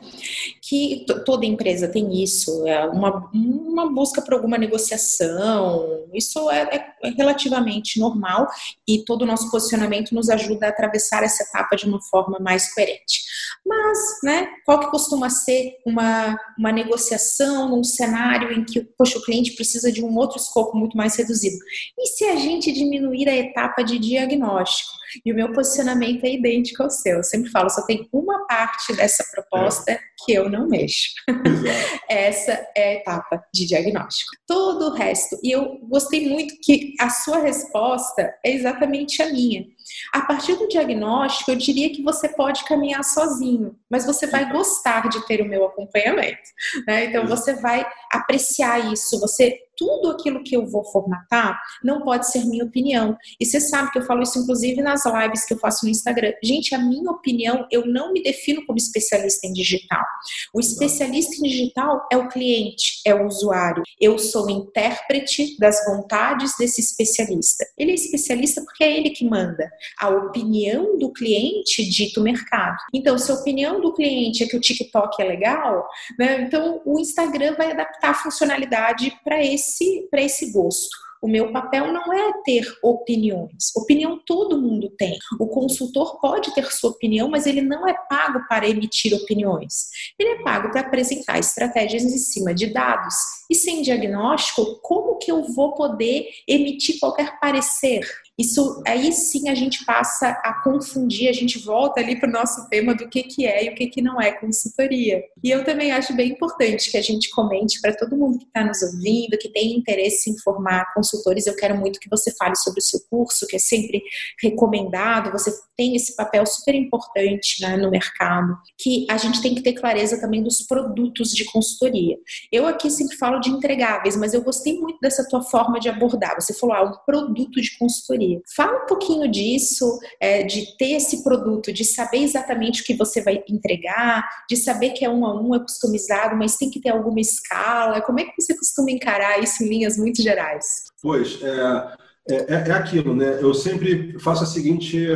que toda empresa tem isso, é uma, uma busca por alguma negociação. Isso é, é, é relativamente normal e todo o nosso posicionamento nos ajuda a atravessar essa etapa de uma forma mais coerente. Mas, né, qual que costuma ser uma, uma negociação num cenário em que poxa, o cliente precisa de um outro escopo muito mais reduzido? E se a gente diminuir a etapa de diagnóstico? E o meu posicionamento é idêntico ao seu. Eu sempre falo, só tem uma parte dessa proposta é. que eu não mexo. *laughs* Essa é a etapa de diagnóstico. Todo o resto, e eu gostei muito que a sua resposta é exatamente a minha. A partir do diagnóstico, eu diria que você pode caminhar sozinho, mas você vai gostar de ter o meu acompanhamento. Né? Então, você vai apreciar isso, você tudo aquilo que eu vou formatar não pode ser minha opinião. E você sabe que eu falo isso, inclusive, nas lives que eu faço no Instagram. Gente, a minha opinião, eu não me defino como especialista em digital. O especialista em digital é o cliente, é o usuário. Eu sou intérprete das vontades desse especialista. Ele é especialista porque é ele que manda. A opinião do cliente dita o mercado. Então, se a opinião do cliente é que o TikTok é legal, né, então o Instagram vai adaptar a funcionalidade para esse esse gosto. O meu papel não é ter opiniões. Opinião todo mundo tem. O consultor pode ter sua opinião, mas ele não é pago para emitir opiniões. Ele é pago para apresentar estratégias em cima de dados. E sem diagnóstico, como que eu vou poder emitir qualquer parecer? Isso aí sim a gente passa a confundir, a gente volta ali para o nosso tema do que, que é e o que, que não é consultoria. E eu também acho bem importante que a gente comente para todo mundo que está nos ouvindo, que tem interesse em formar consultores. Eu quero muito que você fale sobre o seu curso, que é sempre recomendado, você tem esse papel super importante né, no mercado, que a gente tem que ter clareza também dos produtos de consultoria. Eu aqui sempre falo de entregáveis, mas eu gostei muito dessa tua forma de abordar. Você falou, ah, um produto de consultoria. Fala um pouquinho disso, é, de ter esse produto, de saber exatamente o que você vai entregar, de saber que é um a um, é customizado, mas tem que ter alguma escala. Como é que você costuma encarar isso em linhas muito gerais? Pois, é, é, é aquilo, né? Eu sempre faço a seguinte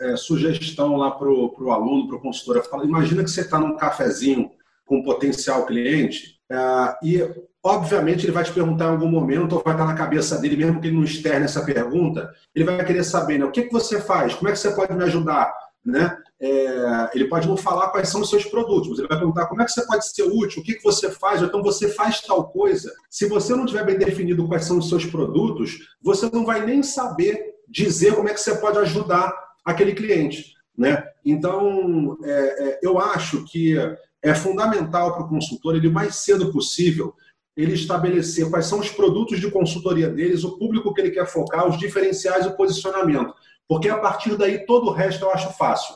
é, sugestão lá para o aluno, para o consultor. Eu falo, imagina que você está num cafezinho com um potencial cliente é, e Obviamente, ele vai te perguntar em algum momento, ou vai estar na cabeça dele, mesmo que ele não externe essa pergunta, ele vai querer saber né, o que, que você faz, como é que você pode me ajudar. Né? É, ele pode não falar quais são os seus produtos, mas ele vai perguntar como é que você pode ser útil, o que, que você faz, ou então você faz tal coisa. Se você não tiver bem definido quais são os seus produtos, você não vai nem saber dizer como é que você pode ajudar aquele cliente. Né? Então, é, é, eu acho que é fundamental para o consultor, ele mais cedo possível, ele estabelecer quais são os produtos de consultoria deles, o público que ele quer focar, os diferenciais o posicionamento. Porque a partir daí todo o resto eu acho fácil.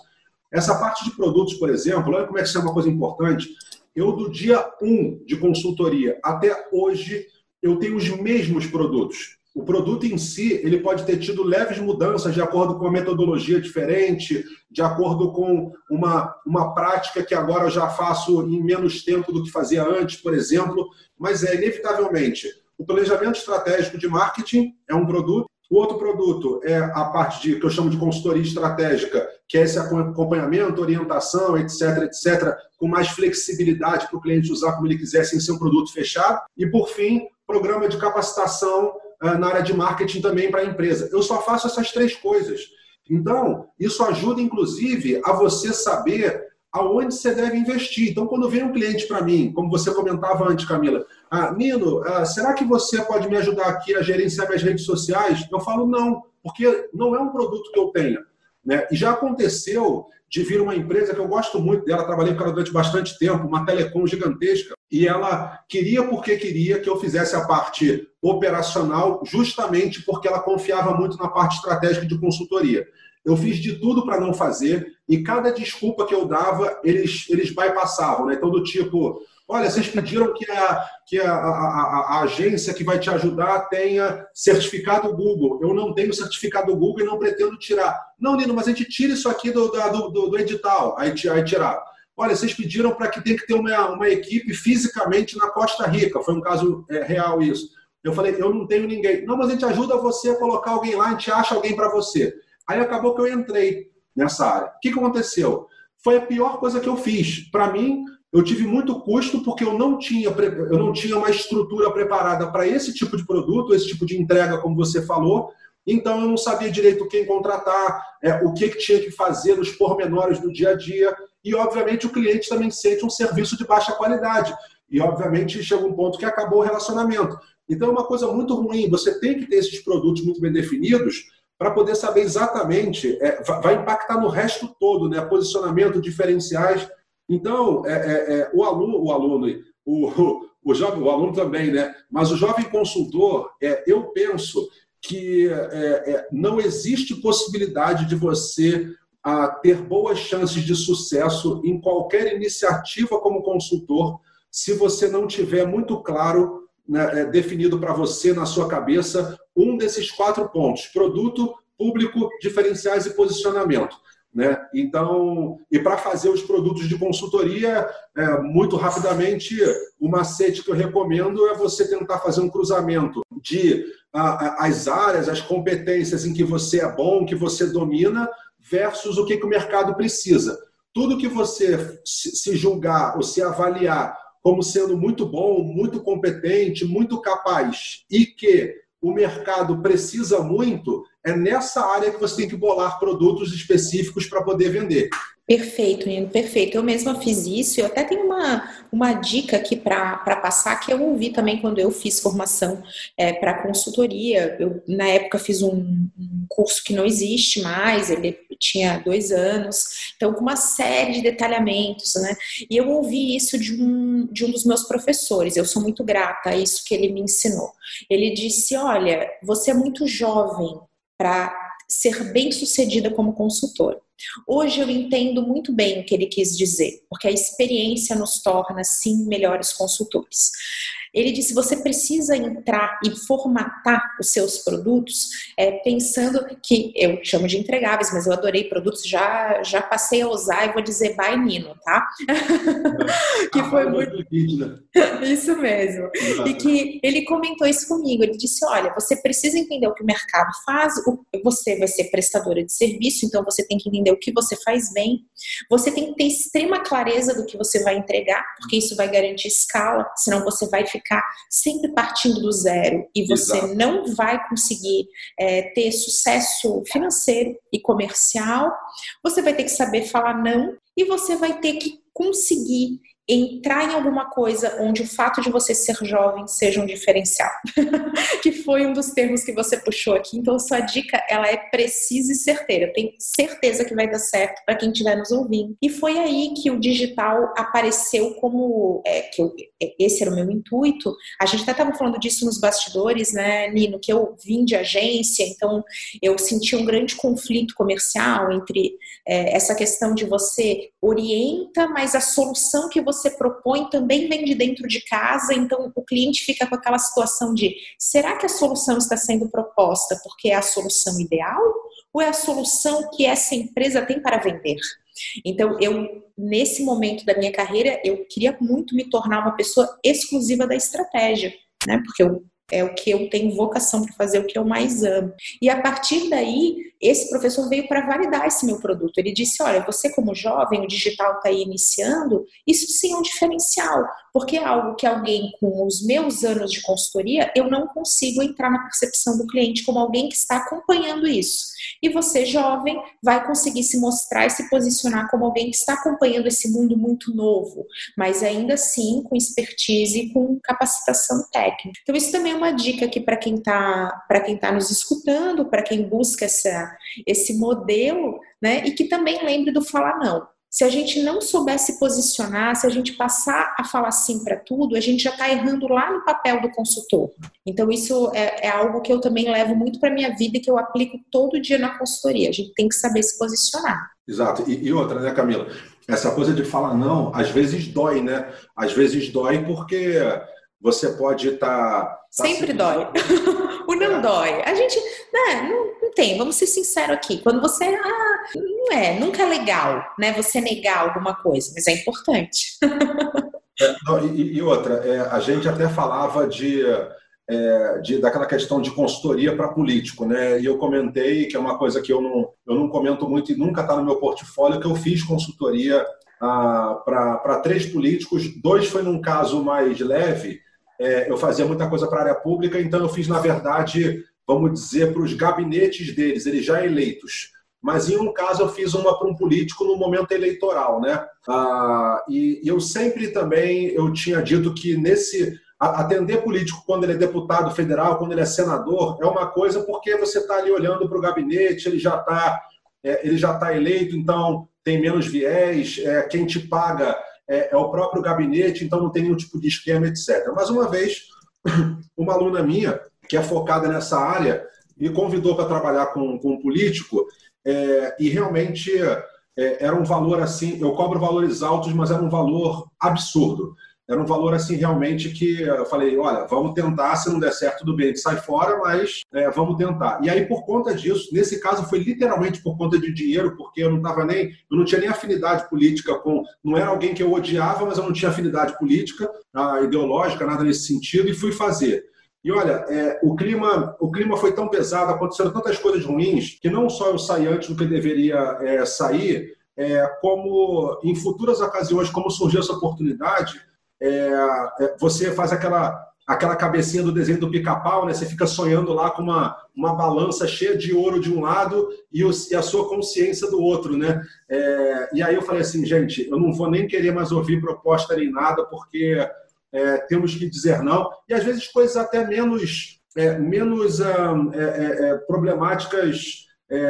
Essa parte de produtos, por exemplo, olha como é que isso é uma coisa importante. Eu, do dia 1 de consultoria até hoje, eu tenho os mesmos produtos o produto em si ele pode ter tido leves mudanças de acordo com uma metodologia diferente, de acordo com uma, uma prática que agora eu já faço em menos tempo do que fazia antes, por exemplo, mas é inevitavelmente o planejamento estratégico de marketing é um produto. O outro produto é a parte de que eu chamo de consultoria estratégica, que é esse acompanhamento, orientação, etc, etc, com mais flexibilidade para o cliente usar como ele quiser, sem ser um produto fechado. E por fim, programa de capacitação na área de marketing também para a empresa. Eu só faço essas três coisas. Então, isso ajuda, inclusive, a você saber aonde você deve investir. Então, quando vem um cliente para mim, como você comentava antes, Camila, ah, Nino, ah, será que você pode me ajudar aqui a gerenciar minhas redes sociais? Eu falo não, porque não é um produto que eu tenha. Né? E já aconteceu de vir uma empresa que eu gosto muito dela, trabalhei com ela durante bastante tempo, uma telecom gigantesca, e ela queria porque queria que eu fizesse a parte operacional, justamente porque ela confiava muito na parte estratégica de consultoria. Eu fiz de tudo para não fazer, e cada desculpa que eu dava, eles, eles bypassavam, né? Então, do tipo, Olha, vocês pediram que a, que a, a, a, agência que vai te ajudar tenha certificado Google. Eu não tenho certificado Google e não pretendo tirar. Não, Nino, mas a gente tira isso aqui do, do, do, do edital. Aí, aí tirar. Olha, vocês pediram para que tem que ter uma, uma equipe fisicamente na Costa Rica. Foi um caso é, real isso. Eu falei, eu não tenho ninguém. Não, mas a gente ajuda você a colocar alguém lá, a gente acha alguém para você. Aí acabou que eu entrei nessa área. O que aconteceu? Foi a pior coisa que eu fiz. Para mim, eu tive muito custo porque eu não tinha, eu não tinha uma estrutura preparada para esse tipo de produto, esse tipo de entrega, como você falou. Então eu não sabia direito quem contratar, é, o que, que tinha que fazer nos pormenores do dia a dia. E, obviamente, o cliente também sente um serviço de baixa qualidade. E, obviamente, chega um ponto que acabou o relacionamento. Então, é uma coisa muito ruim. Você tem que ter esses produtos muito bem definidos para poder saber exatamente, é, vai impactar no resto todo, né? Posicionamento, diferenciais. Então, é, é, é, o aluno, o aluno, o, o, jovem, o aluno também, né? Mas o jovem consultor, é, eu penso que é, é, não existe possibilidade de você a, ter boas chances de sucesso em qualquer iniciativa como consultor se você não tiver muito claro, né, definido para você na sua cabeça um desses quatro pontos: produto, público, diferenciais e posicionamento. Né? Então, e para fazer os produtos de consultoria, é, muito rapidamente, o macete que eu recomendo é você tentar fazer um cruzamento de a, a, as áreas, as competências em que você é bom, que você domina, versus o que, que o mercado precisa. Tudo que você se julgar ou se avaliar como sendo muito bom, muito competente, muito capaz e que o mercado precisa muito, é nessa área que você tem que bolar produtos específicos para poder vender. Perfeito, Nino, perfeito. Eu mesma fiz isso. Eu até tenho uma, uma dica aqui para passar que eu ouvi também quando eu fiz formação é, para consultoria. Eu, na época, fiz um, um, curso que não existe mais, ele tinha dois anos, então, com uma série de detalhamentos, né? E eu ouvi isso de um, de um dos meus professores. Eu sou muito grata a isso que ele me ensinou. Ele disse: Olha, você é muito jovem para ser bem sucedida como consultora. Hoje eu entendo muito bem o que ele quis dizer, porque a experiência nos torna, sim, melhores consultores. Ele disse: você precisa entrar e formatar os seus produtos, é, pensando que eu chamo de entregáveis, mas eu adorei produtos, já, já passei a usar e vou dizer bye Nino, tá? *laughs* que foi muito. Né? *laughs* isso mesmo. E que ele comentou isso comigo. Ele disse: olha, você precisa entender o que o mercado faz, você vai ser prestadora de serviço, então você tem que entender o que você faz bem, você tem que ter extrema clareza do que você vai entregar, porque isso vai garantir escala, senão você vai ficar ficar sempre partindo do zero e você Exato. não vai conseguir é, ter sucesso financeiro e comercial, você vai ter que saber falar não e você vai ter que conseguir entrar em alguma coisa onde o fato de você ser jovem seja um diferencial, *laughs* que foi um dos termos que você puxou aqui. Então, sua dica ela é precisa e certeira. Tenho certeza que vai dar certo para quem estiver nos ouvindo. E foi aí que o digital apareceu como é, que eu, é, esse era o meu intuito. A gente até estava falando disso nos bastidores, né, Nino? Que eu vim de agência, então eu senti um grande conflito comercial entre é, essa questão de você orienta, mas a solução que você você propõe também vem de dentro de casa, então o cliente fica com aquela situação de: será que a solução está sendo proposta porque é a solução ideal ou é a solução que essa empresa tem para vender? Então, eu, nesse momento da minha carreira, eu queria muito me tornar uma pessoa exclusiva da estratégia, né? Porque eu é o que eu tenho vocação para fazer, o que eu mais amo. E a partir daí, esse professor veio para validar esse meu produto. Ele disse: Olha, você, como jovem, o digital está aí iniciando, isso sim é um diferencial, porque é algo que alguém com os meus anos de consultoria, eu não consigo entrar na percepção do cliente como alguém que está acompanhando isso. E você, jovem, vai conseguir se mostrar e se posicionar como alguém que está acompanhando esse mundo muito novo, mas ainda assim com expertise e com capacitação técnica. Então, isso também é uma dica aqui para quem está tá nos escutando, para quem busca essa, esse modelo né? E que também lembre do falar não. Se a gente não souber se posicionar, se a gente passar a falar sim para tudo, a gente já está errando lá no papel do consultor. Então, isso é, é algo que eu também levo muito para minha vida e que eu aplico todo dia na consultoria. A gente tem que saber se posicionar. Exato. E, e outra, né, Camila? Essa coisa de falar não, às vezes dói, né? Às vezes dói porque você pode estar. Tá, tá Sempre dói. *laughs* o não é. dói. A gente. Né, não, não, tem, vamos ser sinceros aqui. Quando você. Ah, não é, nunca é legal, né? Você negar alguma coisa, mas é importante. é, não, e, e, outra, é, a gente até falava de. É, de, daquela questão de consultoria para político, né? E eu comentei que é uma coisa que eu não, eu não comento muito e nunca está no meu portfólio, que eu fiz consultoria ah, para três políticos. Dois foi num caso mais leve, é, eu fazia muita coisa para a área pública, então eu fiz, na verdade, vamos dizer, para os gabinetes deles, eles já eleitos. Mas em um caso eu fiz uma para um político no momento eleitoral, né? Ah, e, e eu sempre também eu tinha dito que nesse atender político quando ele é deputado federal, quando ele é senador, é uma coisa porque você está ali olhando para o gabinete, ele já está é, ele já está eleito, então tem menos viés, é, quem te paga é, é o próprio gabinete, então não tem nenhum tipo de esquema, etc. Mas uma vez, *coughs* uma aluna minha, que é focada nessa área, me convidou para trabalhar com, com um político é, e realmente é, era um valor assim, eu cobro valores altos, mas era um valor absurdo era um valor assim realmente que eu falei, olha, vamos tentar, se não der certo, tudo bem, sai fora, mas é, vamos tentar. E aí, por conta disso, nesse caso foi literalmente por conta de dinheiro, porque eu não tava nem, eu não tinha nem afinidade política com, não era alguém que eu odiava, mas eu não tinha afinidade política, ideológica, nada nesse sentido, e fui fazer. E olha, é, o, clima, o clima foi tão pesado, aconteceram tantas coisas ruins, que não só eu saí antes do que deveria é, sair, é, como em futuras ocasiões, como surgiu essa oportunidade, é, é, você faz aquela aquela cabecinha do desenho do pica-pau, né? Você fica sonhando lá com uma, uma balança cheia de ouro de um lado e, o, e a sua consciência do outro, né? É, e aí eu falei assim, gente, eu não vou nem querer mais ouvir proposta nem nada, porque é, temos que dizer não. E às vezes coisas até menos, é, menos ah, é, é, problemáticas,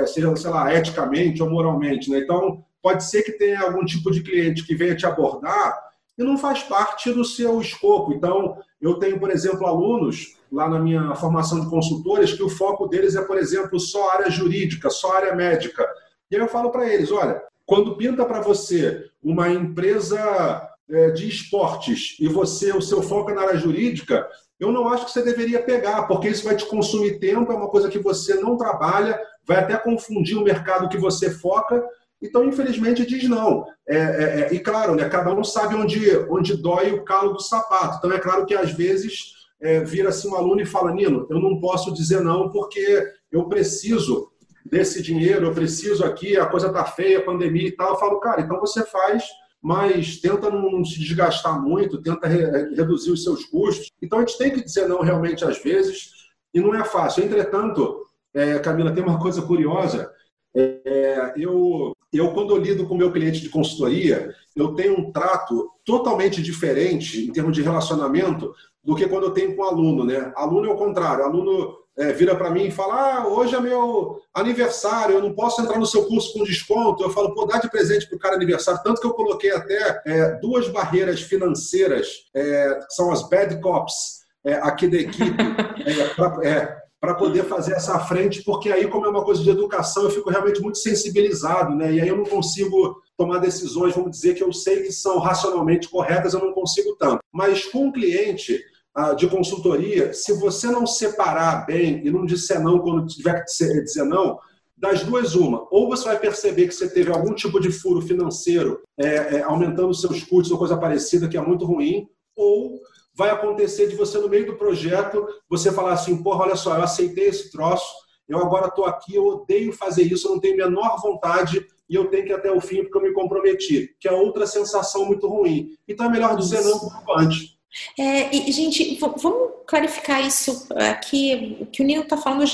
seja, sei lá, eticamente ou moralmente, né? Então, pode ser que tenha algum tipo de cliente que venha te abordar e não faz parte do seu escopo. Então, eu tenho, por exemplo, alunos lá na minha formação de consultores que o foco deles é, por exemplo, só área jurídica, só área médica. E aí eu falo para eles: olha, quando pinta para você uma empresa é, de esportes e você, o seu foco é na área jurídica, eu não acho que você deveria pegar, porque isso vai te consumir tempo, é uma coisa que você não trabalha, vai até confundir o mercado que você foca então, infelizmente, diz não. É, é, é, e claro, né, cada um sabe onde, onde dói o calo do sapato. Então, é claro que às vezes é, vira assim um aluno e fala: Nino, eu não posso dizer não porque eu preciso desse dinheiro, eu preciso aqui, a coisa tá feia, a pandemia e tal. Eu falo, cara, então você faz, mas tenta não se desgastar muito, tenta re reduzir os seus custos. Então, a gente tem que dizer não realmente às vezes, e não é fácil. Entretanto, é, Camila, tem uma coisa curiosa. É, eu, eu, quando eu lido com meu cliente de consultoria, eu tenho um trato totalmente diferente em termos de relacionamento do que quando eu tenho com o aluno, né? Aluno é o contrário. Aluno é, vira para mim e fala: Ah, hoje é meu aniversário, eu não posso entrar no seu curso com desconto. Eu falo: Pô, dá de presente para o cara aniversário. Tanto que eu coloquei até é, duas barreiras financeiras, é, são as bad cops é, aqui da equipe, *laughs* é, pra, é, para poder fazer essa frente, porque aí, como é uma coisa de educação, eu fico realmente muito sensibilizado, né? E aí eu não consigo tomar decisões, vamos dizer, que eu sei que são racionalmente corretas, eu não consigo tanto. Mas com um cliente ah, de consultoria, se você não separar bem e não disser não quando tiver que dizer não, das duas, uma. Ou você vai perceber que você teve algum tipo de furo financeiro, é, é, aumentando seus custos ou coisa parecida, que é muito ruim, ou vai acontecer de você, no meio do projeto, você falar assim, porra, olha só, eu aceitei esse troço, eu agora estou aqui, eu odeio fazer isso, eu não tenho a menor vontade e eu tenho que ir até o fim porque eu me comprometi, que é outra sensação muito ruim. Então é melhor dizer não um antes. É, e, gente, vamos clarificar isso aqui, o que o Nino está falando,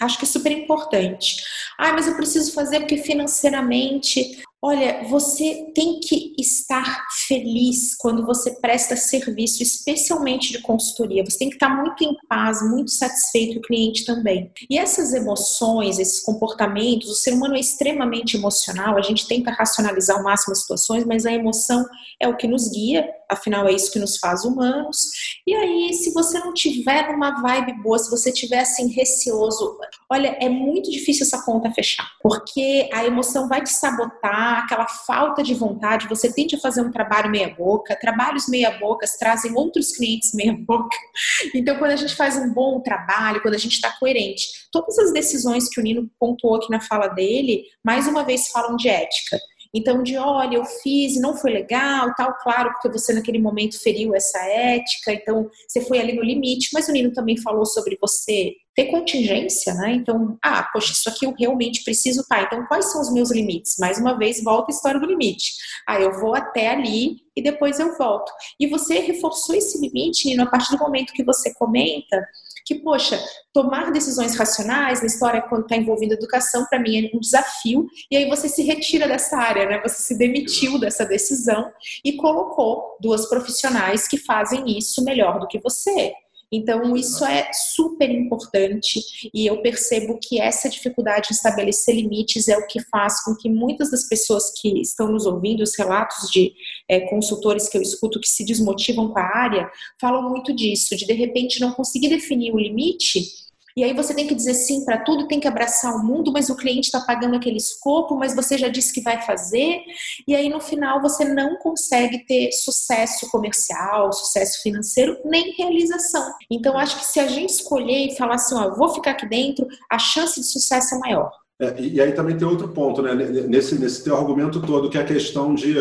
acho que é super importante. Ah, mas eu preciso fazer porque financeiramente. Olha, você tem que estar feliz quando você presta serviço, especialmente de consultoria. Você tem que estar muito em paz, muito satisfeito, o cliente também. E essas emoções, esses comportamentos, o ser humano é extremamente emocional, a gente tenta racionalizar ao máximo as situações, mas a emoção é o que nos guia, afinal é isso que nos faz humanos. E aí, se você não tiver uma vibe boa, se você tiver assim receoso, olha, é muito difícil essa conta fechar, porque a emoção vai te sabotar, aquela falta de vontade, você tende a fazer um trabalho meia boca, trabalhos meia bocas trazem outros clientes meia *laughs* boca. Então, quando a gente faz um bom trabalho, quando a gente está coerente, todas as decisões que o Nino pontuou aqui na fala dele, mais uma vez falam de ética. Então, de olha, eu fiz não foi legal, tal, claro, porque você naquele momento feriu essa ética, então você foi ali no limite, mas o Nino também falou sobre você ter contingência, né? Então, ah, poxa, isso aqui eu realmente preciso, tá, então quais são os meus limites? Mais uma vez, volta a história do limite. Ah, eu vou até ali e depois eu volto. E você reforçou esse limite, Nino, a partir do momento que você comenta que, poxa, tomar decisões racionais na história quando está envolvendo educação, para mim é um desafio, e aí você se retira dessa área, né? Você se demitiu dessa decisão e colocou duas profissionais que fazem isso melhor do que você. Então, isso é super importante e eu percebo que essa dificuldade em estabelecer limites é o que faz com que muitas das pessoas que estão nos ouvindo, os relatos de é, consultores que eu escuto que se desmotivam com a área, falam muito disso, de de repente não conseguir definir o limite e aí você tem que dizer sim para tudo, tem que abraçar o mundo, mas o cliente está pagando aquele escopo, mas você já disse que vai fazer. E aí no final você não consegue ter sucesso comercial, sucesso financeiro, nem realização. Então acho que se a gente escolher e falar assim, ó, vou ficar aqui dentro, a chance de sucesso é maior. É, e aí também tem outro ponto, né? Nesse, nesse teu argumento todo, que é a questão de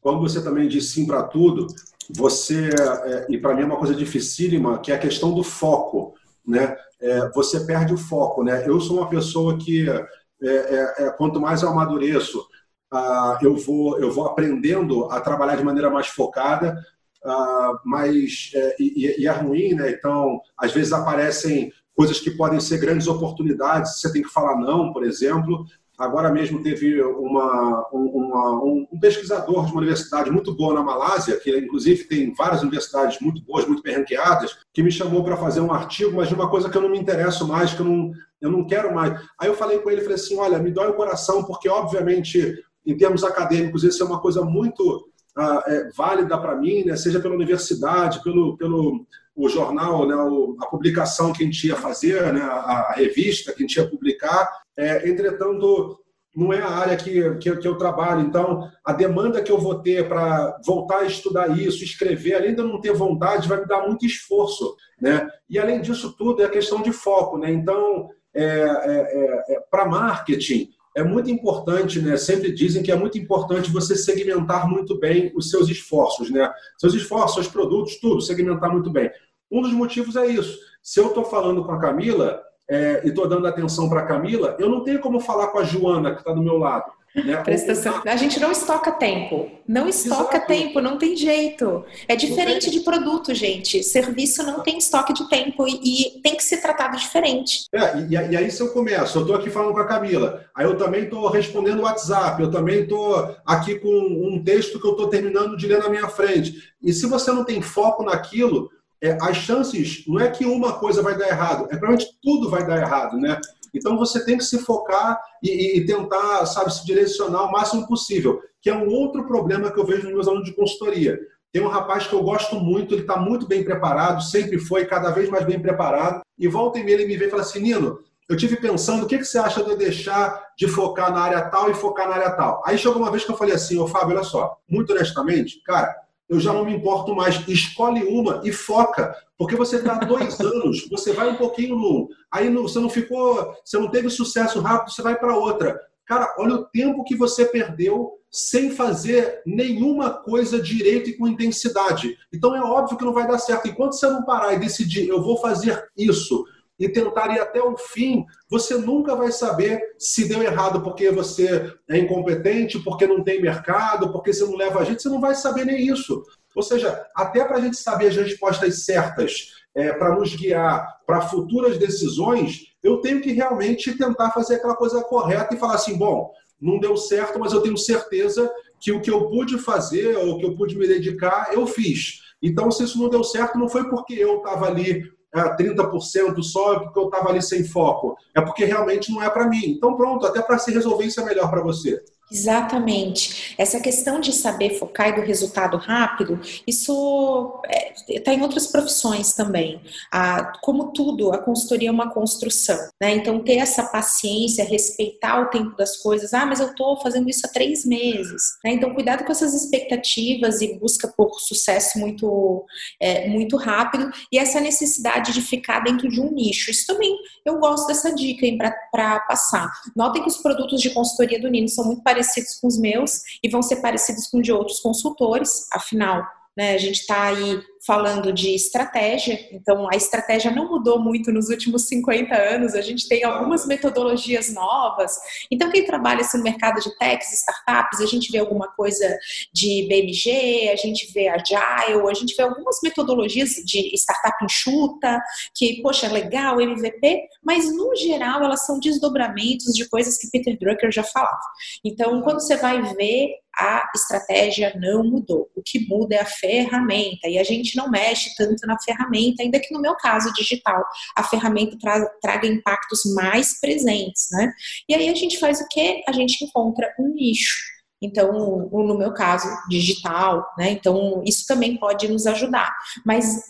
quando você também diz sim para tudo, você, é, e para mim é uma coisa dificílima, que é a questão do foco né, é, você perde o foco. Né? Eu sou uma pessoa que, é, é, é quanto mais eu amadureço, ah, eu, vou, eu vou aprendendo a trabalhar de maneira mais focada, ah, mas, é, e, e, é ruim, né? então, às vezes aparecem coisas que podem ser grandes oportunidades, você tem que falar não, por exemplo, Agora mesmo teve uma, uma, um, um, pesquisador de uma universidade muito boa na Malásia, que inclusive tem várias universidades muito boas, muito bem ranqueadas, que me chamou para fazer um artigo, mas de uma coisa que eu não me interesso mais, que eu não, eu não quero mais. Aí eu falei com ele, falei assim, olha, me dói o coração, porque obviamente, em termos acadêmicos, isso é uma coisa muito ah, é, válida para mim, né? seja pela universidade, pelo, pelo o jornal, né? A publicação que a gente ia fazer, né? a, revista que a gente ia publicar, é, entretanto, não é a área que, que, que, eu trabalho. Então, a demanda que eu vou ter para voltar a estudar isso, escrever, além de não ter vontade, vai me dar muito esforço. Né? E, além disso tudo, é a questão de foco. Né? Então, é, é, é, é para marketing, é muito importante, né? sempre dizem que é muito importante você segmentar muito bem os seus esforços. Né? Seus esforços, seus produtos, tudo, segmentar muito bem. Um dos motivos é isso. Se eu estou falando com a Camila, é, e estou dando atenção para a Camila, eu não tenho como falar com a Joana, que está do meu lado. Né? *laughs* Prestação. A gente não estoca tempo. Não estoca Exato. tempo, não tem jeito. É diferente de produto, gente. Serviço não tem estoque de tempo e, e tem que ser tratado diferente. É, e, e, aí, se eu começo, eu estou aqui falando com a Camila, aí eu também estou respondendo o WhatsApp, eu também estou aqui com um texto que eu estou terminando de ler na minha frente. E se você não tem foco naquilo, é, as chances não é que uma coisa vai dar errado, é provavelmente tudo vai dar errado, né? Então você tem que se focar e, e, tentar, sabe, se direcionar o máximo possível, que é um outro problema que eu vejo nos meus alunos de consultoria. Tem um rapaz que eu gosto muito, ele está muito bem preparado, sempre foi, cada vez mais bem preparado, e volta e meia ele me vem e fala assim, Nino, eu tive pensando, o que, que você acha de eu deixar de focar na área tal e focar na área tal? Aí chegou uma vez que eu falei assim, ô Fábio, olha só, muito honestamente, cara, eu já não me importo mais. Escolhe uma e foca, porque você está dois *laughs* anos, você vai um pouquinho no. Aí você não ficou, você não teve sucesso rápido, você vai para outra. Cara, olha o tempo que você perdeu sem fazer nenhuma coisa direito e com intensidade. Então é óbvio que não vai dar certo. Enquanto você não parar e decidir, eu vou fazer isso, e tentar ir até o fim, você nunca vai saber se deu errado porque você é incompetente, porque não tem mercado, porque você não leva a gente, você não vai saber nem isso. Ou seja, até para a gente saber as respostas certas, é, para nos guiar para futuras decisões, eu tenho que realmente tentar fazer aquela coisa correta e falar assim: bom, não deu certo, mas eu tenho certeza que o que eu pude fazer ou o que eu pude me dedicar, eu fiz. Então, se isso não deu certo, não foi porque eu estava ali é, 30% só, é porque eu estava ali sem foco. É porque realmente não é para mim. Então, pronto, até para se resolver isso é melhor para você. Exatamente. Essa questão de saber focar e do resultado rápido, isso está é, em outras profissões também. Ah, como tudo, a consultoria é uma construção. Né? Então, ter essa paciência, respeitar o tempo das coisas. Ah, mas eu estou fazendo isso há três meses. Né? Então, cuidado com essas expectativas e busca por sucesso muito, é, muito rápido. E essa necessidade de ficar dentro de um nicho. Isso também, eu gosto dessa dica para passar. Notem que os produtos de consultoria do Nino são muito parecidos parecidos com os meus e vão ser parecidos com de outros consultores, afinal, né, a gente está aí falando de estratégia, então a estratégia não mudou muito nos últimos 50 anos, a gente tem algumas metodologias novas. Então, quem trabalha assim, no mercado de techs, startups, a gente vê alguma coisa de BMG, a gente vê Agile, a gente vê algumas metodologias de startup enxuta, que, poxa, é legal, MVP, mas no geral elas são desdobramentos de coisas que Peter Drucker já falava. Então, quando você vai ver a estratégia não mudou. O que muda é a ferramenta e a gente não mexe tanto na ferramenta, ainda que no meu caso digital, a ferramenta tra traga impactos mais presentes, né? E aí a gente faz o que? A gente encontra um nicho. Então, no meu caso, digital, né? Então, isso também pode nos ajudar. Mas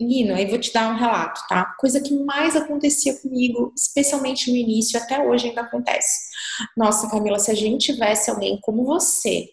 Nino, aí vou te dar um relato, tá? Coisa que mais acontecia comigo, especialmente no início, até hoje ainda acontece. Nossa, Camila, se a gente tivesse alguém como você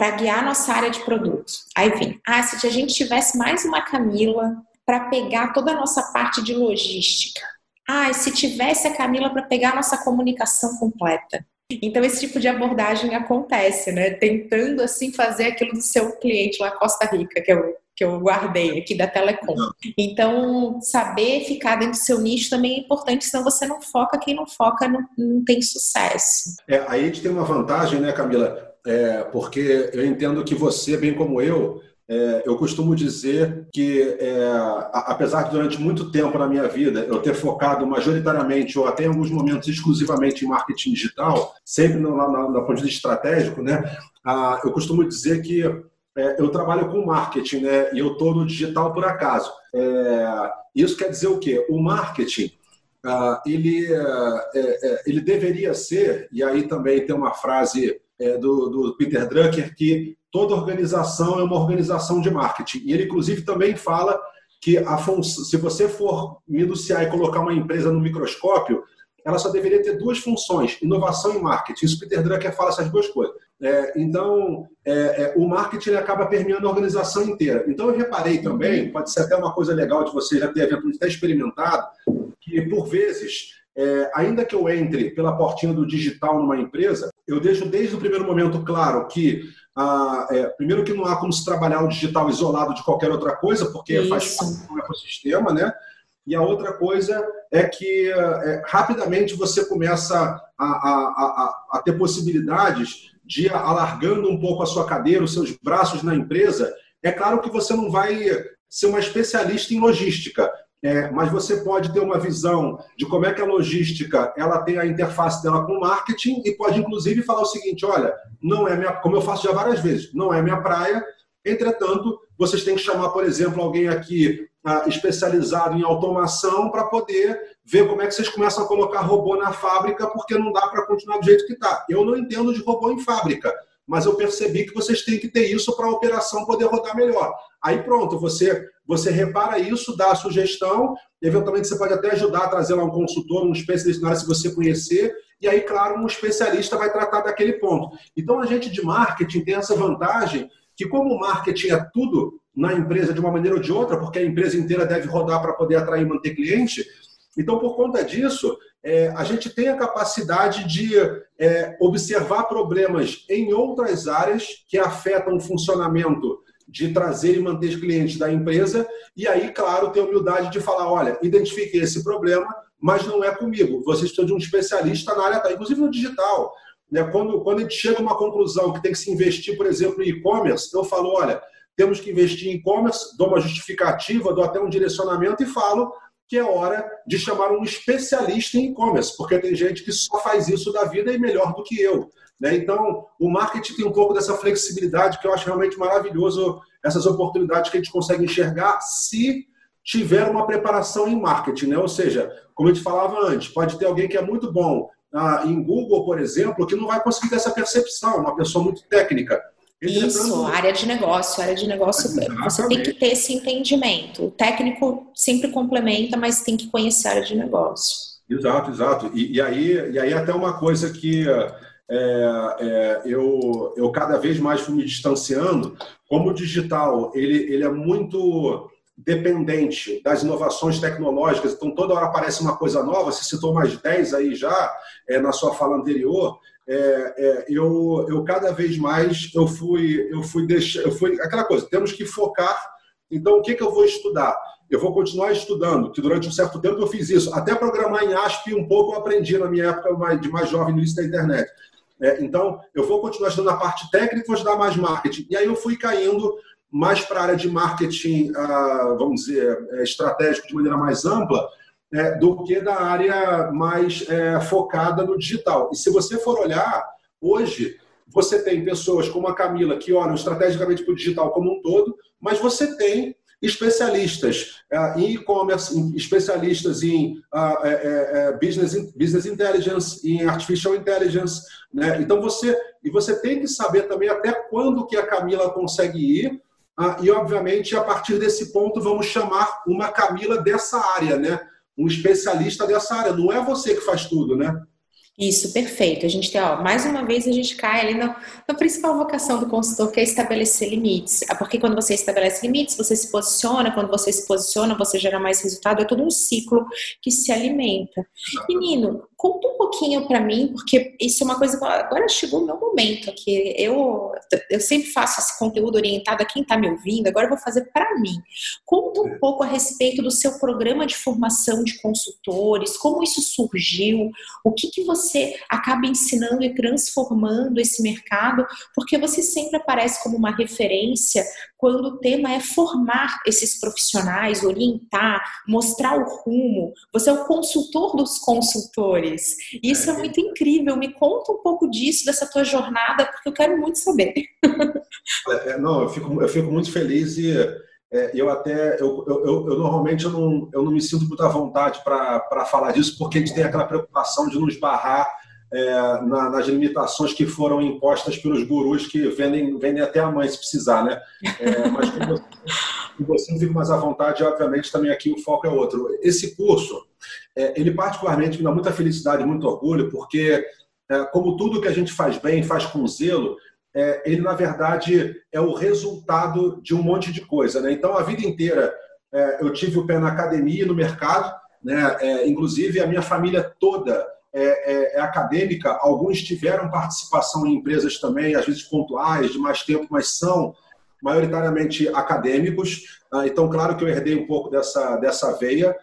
para guiar nossa área de produtos. Aí vem, ah, se a gente tivesse mais uma Camila para pegar toda a nossa parte de logística. Ah, se tivesse a Camila para pegar a nossa comunicação completa. Então, esse tipo de abordagem acontece, né? Tentando, assim, fazer aquilo do seu cliente lá, Costa Rica, que eu, que eu guardei aqui da Telecom. Então, saber ficar dentro do seu nicho também é importante, senão você não foca, quem não foca não, não tem sucesso. É, aí a gente tem uma vantagem, né, Camila? É, porque eu entendo que você, bem como eu, é, eu costumo dizer que, é, apesar de durante muito tempo na minha vida eu ter focado majoritariamente ou até em alguns momentos exclusivamente em marketing digital, sempre no, na, na ponto de vista estratégico, né, ah, eu costumo dizer que é, eu trabalho com marketing né, e eu estou no digital por acaso. É, isso quer dizer o quê? O marketing ah, ele, é, é, ele deveria ser, e aí também tem uma frase do, do Peter Drucker que toda organização é uma organização de marketing. E ele, inclusive, também fala que a função, se você for minuciar e colocar uma empresa no microscópio, ela só deveria ter duas funções, inovação e marketing. Isso Peter Drucker fala essas duas coisas. É, então, é, é, o marketing acaba permeando a organização inteira. Então, eu reparei também, pode ser até uma coisa legal de você já ter eventualmente até experimentado, que por vezes, é, ainda que eu entre pela portinha do digital numa empresa, eu deixo desde o primeiro momento claro que ah, é, primeiro que não há como se trabalhar o digital isolado de qualquer outra coisa, porque Isso. faz parte do ecossistema, né? E a outra coisa é que é, rapidamente você começa a, a, a, a ter possibilidades de ir alargando um pouco a sua cadeira, os seus braços na empresa. É claro que você não vai ser uma especialista em logística, é, mas você pode ter uma visão de como é que a logística ela tem a interface dela com o marketing e pode inclusive falar o seguinte, olha, não é minha, como eu faço já várias vezes, não é minha praia. Entretanto, vocês têm que chamar, por exemplo, alguém aqui ah, especializado em automação para poder ver como é que vocês começam a colocar robô na fábrica, porque não dá para continuar do jeito que está. Eu não entendo de robô em fábrica, mas eu percebi que vocês têm que ter isso para a operação poder rodar melhor. Aí pronto, você você repara isso, dá a sugestão, eventualmente você pode até ajudar a trazer lá um consultor, um especialista na área se você conhecer, e aí, claro, um especialista vai tratar daquele ponto. Então, a gente de marketing tem essa vantagem que, como o marketing é tudo na empresa de uma maneira ou de outra, porque a empresa inteira deve rodar para poder atrair e manter cliente, então, por conta disso, é, a gente tem a capacidade de é, observar problemas em outras áreas que afetam o funcionamento de trazer e manter os clientes da empresa, e aí, claro, ter humildade de falar: olha, identifiquei esse problema, mas não é comigo. Vocês precisam de um especialista na área, inclusive no digital. Né? Quando, quando a gente chega a uma conclusão que tem que se investir, por exemplo, em e-commerce, eu falo: olha, temos que investir em e-commerce, dou uma justificativa, dou até um direcionamento e falo que é hora de chamar um especialista em e-commerce, porque tem gente que só faz isso da vida e melhor do que eu. Né? Então, o marketing tem um pouco dessa flexibilidade que eu acho realmente maravilhoso, essas oportunidades que a gente consegue enxergar se tiver uma preparação em marketing. Né? Ou seja, como a gente falava antes, pode ter alguém que é muito bom ah, em Google, por exemplo, que não vai conseguir ter essa percepção, uma pessoa muito técnica. Isso, área de negócio. Área de negócio, Exatamente. você tem que ter esse entendimento. O técnico sempre complementa, mas tem que conhecer a área de negócio. Exato, exato. E, e aí, e aí até uma coisa que é, é, eu, eu cada vez mais fui me distanciando, como o digital ele, ele é muito dependente das inovações tecnológicas, então toda hora aparece uma coisa nova, você citou mais 10 aí já é, na sua fala anterior, é, é, eu, eu cada vez mais eu fui eu fui deixar eu fui aquela coisa temos que focar então o que, que eu vou estudar? Eu vou continuar estudando que durante um certo tempo eu fiz isso até programar em ASP um pouco eu aprendi na minha época de mais jovem no início da internet é, então eu vou continuar estudando a parte técnica vou estudar mais marketing e aí eu fui caindo mais para a área de marketing ah, vamos dizer é, estratégico de maneira mais ampla é, do que da área mais é, focada no digital. E se você for olhar, hoje você tem pessoas como a Camila que olham estrategicamente para o digital como um todo, mas você tem especialistas é, em e-commerce, especialistas em business, business intelligence, em artificial intelligence. Né? Então você e você tem que saber também até quando que a Camila consegue ir. Uh, e obviamente a partir desse ponto vamos chamar uma Camila dessa área, né? um especialista dessa área. Não é você que faz tudo, né? Isso, perfeito. A gente tem, ó, mais uma vez a gente cai ali na, na, principal vocação do consultor, que é estabelecer limites. É porque quando você estabelece limites, você se posiciona, quando você se posiciona, você gera mais resultado, é todo um ciclo que se alimenta. Menino, conta um pouquinho para mim, porque isso é uma coisa que agora chegou o meu momento aqui. Eu, eu sempre faço esse conteúdo orientado a quem está me ouvindo, agora eu vou fazer para mim. Conta um pouco a respeito do seu programa de formação de consultores, como isso surgiu, o que, que você acaba ensinando e transformando esse mercado, porque você sempre aparece como uma referência quando o tema é formar esses profissionais, orientar, mostrar o rumo. Você é o consultor dos consultores. Isso é, muito incrível. Me conta um pouco disso, dessa tua jornada, porque eu quero muito saber. *laughs* É, não, eu fico, eu fico muito feliz e é, eu até, eu, eu, eu, normalmente eu não, eu não me sinto muito à vontade para falar disso, porque a gente tem aquela preocupação de nos barrar é, na, nas limitações que foram impostas pelos gurus que vendem, vendem até a mãe se precisar, né? É, mas com você, você fico mais à vontade, obviamente também aqui o foco é outro. Esse curso, é, ele particularmente me dá muita felicidade, muito orgulho, porque é, como tudo que a gente faz bem, faz com zelo, é, ele na verdade é o resultado de um monte de coisa, né? Então a vida inteira é, eu tive o pé na academia no mercado, né? inclusive a minha família toda é, é, é, acadêmica, alguns tiveram participação em empresas também, às vezes pontuais, de mais tempo, mas são maioritariamente acadêmicos. Ah, então, claro que eu herdei um pouco dessa, dessa veia.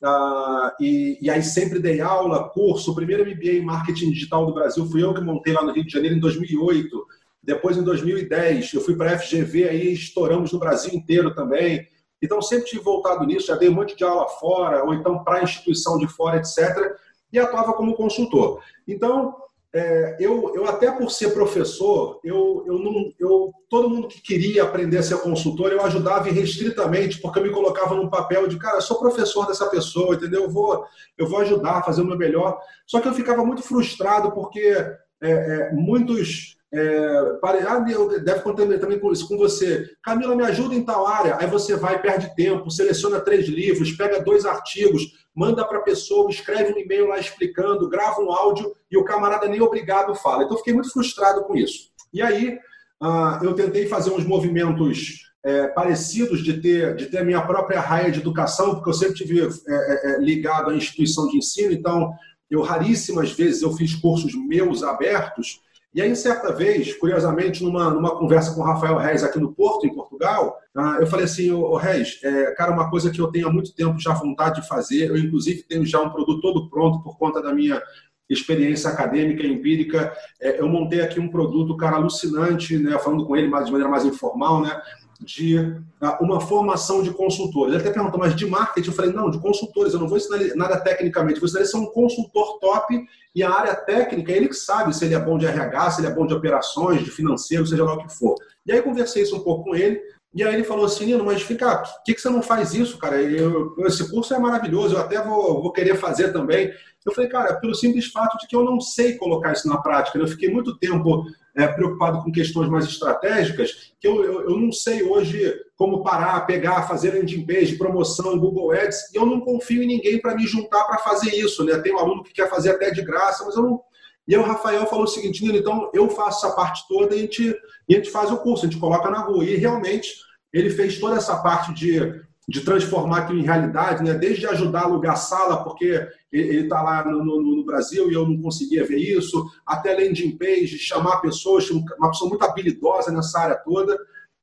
Ah, e, e, aí sempre dei aula, curso. O primeiro MBA em marketing digital do Brasil fui eu que montei lá no Rio de Janeiro em 2008. Depois, em 2010, eu fui para a FGV, aí estouramos no Brasil inteiro também. Então, sempre tive voltado nisso, já dei um monte de aula fora, ou então para instituição de fora, etc e atuava como consultor. Então, é, eu, eu até por ser professor, eu, eu não, eu, todo mundo que queria aprender a ser consultor, eu ajudava irrestritamente, porque eu me colocava num papel de, cara, sou professor dessa pessoa, entendeu? Eu vou, eu vou ajudar, fazer o meu melhor. Só que eu ficava muito frustrado, porque é, é, muitos é, ah, deve acontecer também com isso com você. Camila, me ajuda em tal área. Aí você vai, perde tempo, seleciona três livros, pega dois artigos, manda para a pessoa, escreve um e-mail lá explicando, grava um áudio e o camarada nem obrigado fala. Então, fiquei muito frustrado com isso. E aí, ah, eu tentei fazer uns movimentos é, parecidos de ter, de ter a minha própria raia de educação, porque eu sempre tive é, é, é ligado à instituição de ensino, então, eu raríssimas vezes eu fiz cursos meus abertos, e aí, certa vez, curiosamente, numa, numa conversa com o Rafael Reis aqui no Porto, em Portugal, ah, eu falei assim, ô, Reis, é, cara, uma coisa que eu tenho há muito tempo já vontade de fazer, eu inclusive tenho já um produto todo pronto por conta da minha experiência acadêmica e empírica. É, eu montei aqui um produto, cara, alucinante, né, falando com ele de maneira mais informal, né, de uh, uma formação de consultores. Ele até perguntou, mas de marketing? Eu falei, não, de consultores, eu não vou ensinar nada tecnicamente, vou ensinar ele ser um consultor top e a área técnica, ele que sabe se ele é bom de RH, se ele é bom de operações, de financeiro, seja lá o que for. E aí conversei isso um pouco com ele, e aí ele falou assim, Nino, mas fica, por que, que você não faz isso, cara? Eu, esse curso é maravilhoso, eu até vou, vou querer fazer também. Eu falei, cara, pelo simples fato de que eu não sei colocar isso na prática. Né? Eu fiquei muito tempo é, preocupado com questões mais estratégicas, que eu, eu, eu, não sei hoje como parar, pegar, fazer landing page, promoção, Google Ads, e eu não confio em ninguém para me juntar para fazer isso. Né? Tem um aluno que quer fazer até de graça, mas eu não. E aí o Rafael falou o seguinte, então eu faço essa parte toda e a gente, e a gente faz o curso, a gente coloca na rua. E realmente ele fez toda essa parte de de transformar aquilo em realidade, né? desde ajudar a alugar sala, porque ele está lá no, no, no, Brasil e eu não conseguia ver isso, até landing page, chamar pessoas, uma pessoa muito habilidosa nessa área toda.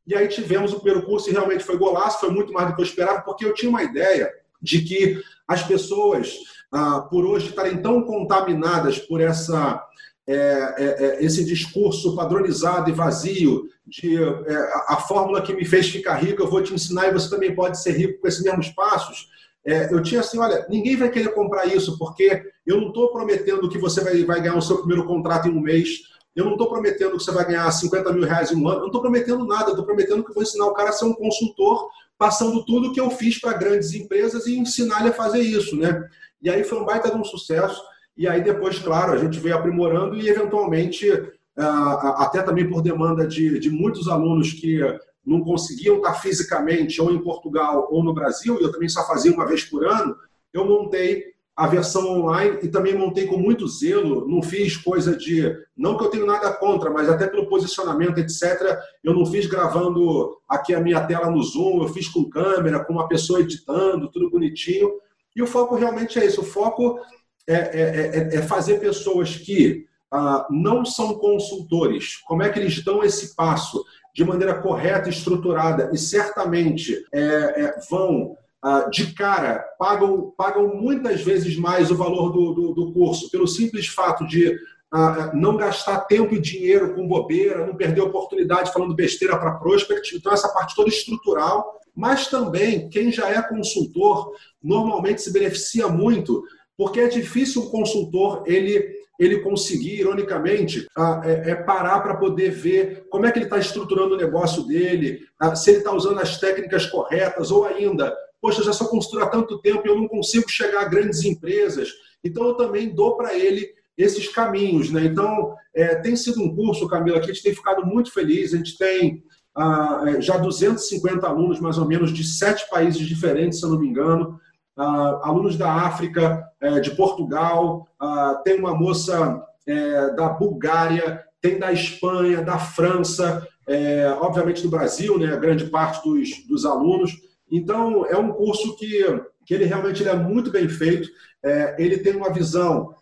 E aí tivemos o primeiro curso e realmente foi golaço, foi muito mais do que eu esperava, porque eu tinha uma ideia de que as pessoas, por hoje, estarem tão contaminadas por essa é, é, é, esse discurso padronizado e vazio de é, a fórmula que me fez ficar rico, eu vou te ensinar e você também pode ser rico com esses mesmos passos. É, eu tinha assim, olha, ninguém vai querer comprar isso, porque eu não estou prometendo que você vai, vai ganhar o seu primeiro contrato em um mês, eu não estou prometendo que você vai ganhar 50 mil reais em um ano, eu não estou prometendo nada, estou prometendo que eu vou ensinar o cara a ser um consultor, passando tudo que eu fiz para grandes empresas e ensinar ele a fazer isso, né? E aí foi um baita de um sucesso. E aí depois, claro, a gente veio aprimorando e eventualmente, ah, até também por demanda de, de muitos alunos que não conseguiam estar fisicamente ou em Portugal ou no Brasil, e eu também só fazia uma vez por ano, eu montei a versão online e também montei com muito zelo, não fiz coisa de, não que eu tenho nada contra, mas até pelo posicionamento, etc, eu não fiz gravando aqui a minha tela no Zoom, eu fiz com câmera, com uma pessoa editando, tudo bonitinho, e o foco realmente é isso, o foco é, é, é, é fazer pessoas que ah, não são consultores, como é que eles dão esse passo de maneira correta, estruturada e certamente é, é, vão ah, de cara, pagam, pagam muitas vezes mais o valor do, do, do curso, pelo simples fato de ah, não gastar tempo e dinheiro com bobeira, não perder oportunidade falando besteira para prospect. Então, essa parte toda estrutural, mas também quem já é consultor normalmente se beneficia muito porque é difícil um consultor ele ele conseguir, ironicamente, é, é parar para poder ver como é que ele está estruturando o negócio dele, se ele está usando as técnicas corretas, ou ainda, poxa, já sou consultor há tanto tempo e eu não consigo chegar a grandes empresas, então eu também dou para ele esses caminhos. Né? Então, é, tem sido um curso, Camila, que a gente tem ficado muito feliz, a gente tem já 250 alunos, mais ou menos, de sete países diferentes, se eu não me engano, uh, alunos da África, uh, de Portugal, uh, tem uma moça é, da Bulgária, tem da Espanha, da França, é, obviamente do Brasil, né, grande parte dos, dos alunos. Então, é um curso que, que ele realmente ele é muito bem feito, é, ele tem uma visão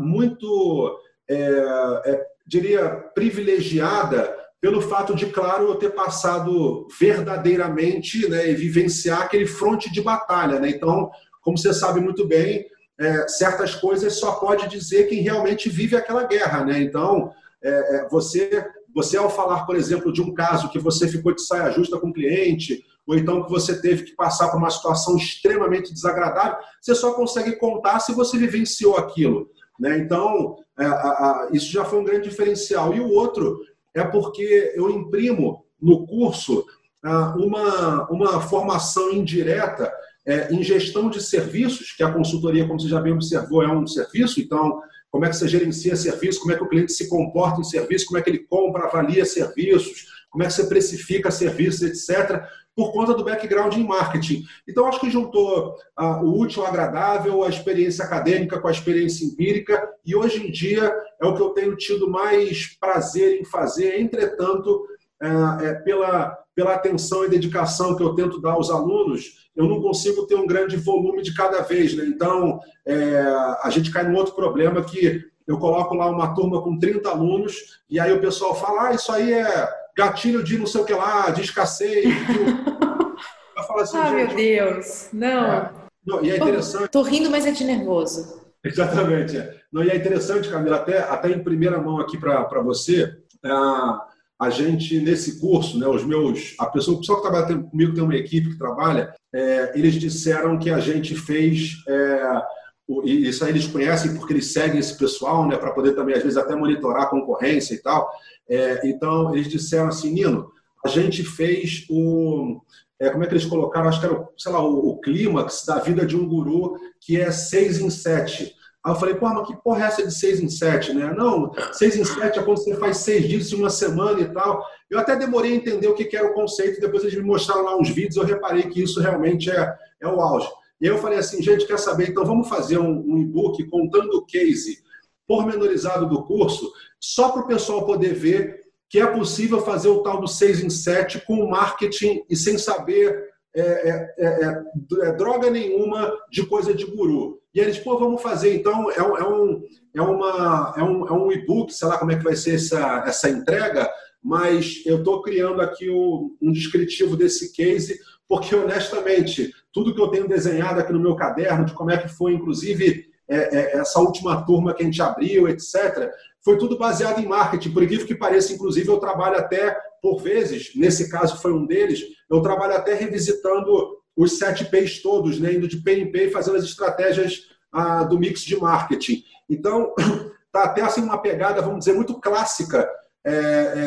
muito, é, diria, privilegiada pelo fato de, claro, eu ter passado verdadeiramente né, e vivenciar aquele fronte de batalha. Né? Então, como você sabe muito bem, é, certas coisas só pode dizer quem realmente vive aquela guerra. Né? Então, é, é, você, você, ao falar, por exemplo, de um caso que você ficou de saia justa com o cliente, ou então que você teve que passar por uma situação extremamente desagradável, você só consegue contar se você vivenciou aquilo. Né? Então, é, a, a, isso já foi um grande diferencial. E o outro é porque eu imprimo no curso ah, uma, uma formação indireta é, em gestão de serviços, que a consultoria, como você já bem observou, é um serviço, então, como é que você gerencia serviço, como é que o cliente se comporta em serviço, como é que ele compra, avalia serviços, como é que você precifica serviços, etc., por conta do background em marketing. Então, acho que juntou ah, o útil ao agradável, a experiência acadêmica com a experiência empírica, e hoje em dia é o que eu tenho tido mais prazer em fazer. Entretanto, é, é, pela, pela atenção e dedicação que eu tento dar aos alunos, eu não consigo ter um grande volume de cada vez. Né? Então, é, a gente cai num outro problema que eu coloco lá uma turma com 30 alunos, e aí o pessoal fala, ah, isso aí é gatilho de não sei o que lá, de escassez. De... *laughs* Falo assim, ah, meu Deus, não. É, não. E é interessante. Tô rindo, mas é de nervoso. Exatamente. É. Não, e é interessante, Camila, até, até em primeira mão aqui para você, a, a gente, nesse curso, né, os meus, a pessoa, o pessoal que trabalha comigo tem uma equipe que trabalha, é, eles disseram que a gente fez. É, e isso aí eles conhecem porque eles seguem esse pessoal, né, para poder também, às vezes, até monitorar a concorrência e tal. É, então, eles disseram assim, Nino, a gente fez o. É, como é que eles colocaram? Acho que era, sei lá, o, o clímax da vida de um guru, que é seis em sete. Aí eu falei, pô, mas que porra é essa de seis em sete, né? Não, seis em sete é quando você faz seis dias em uma semana e tal. Eu até demorei a entender o que era o conceito, depois eles me mostraram lá uns vídeos, eu reparei que isso realmente é, é o auge. E eu falei assim, gente, quer saber? Então vamos fazer um, um e-book contando o case pormenorizado do curso, só para o pessoal poder ver que é possível fazer o tal do 6 em 7 com marketing e sem saber é, é, é, é, droga nenhuma de coisa de guru. E eles, pô, vamos fazer. Então, é, um, é, um, é, uma, é um, é um e-book, sei lá como é que vai ser essa, essa entrega, mas eu estou criando aqui um, um descritivo desse case, porque, honestamente, tudo que eu tenho desenhado aqui no meu caderno, de como é que foi, inclusive, é, é, essa última turma que a gente abriu, etc., foi tudo baseado em marketing. Por incrível que pareça, inclusive, eu trabalho até, por vezes, nesse caso foi um deles, eu trabalho até revisitando os sete P's todos, né, indo de P em P e fazendo as estratégias ah, do mix de marketing. Então, *clears throat* tá até assim uma pegada, vamos dizer, muito clássica é,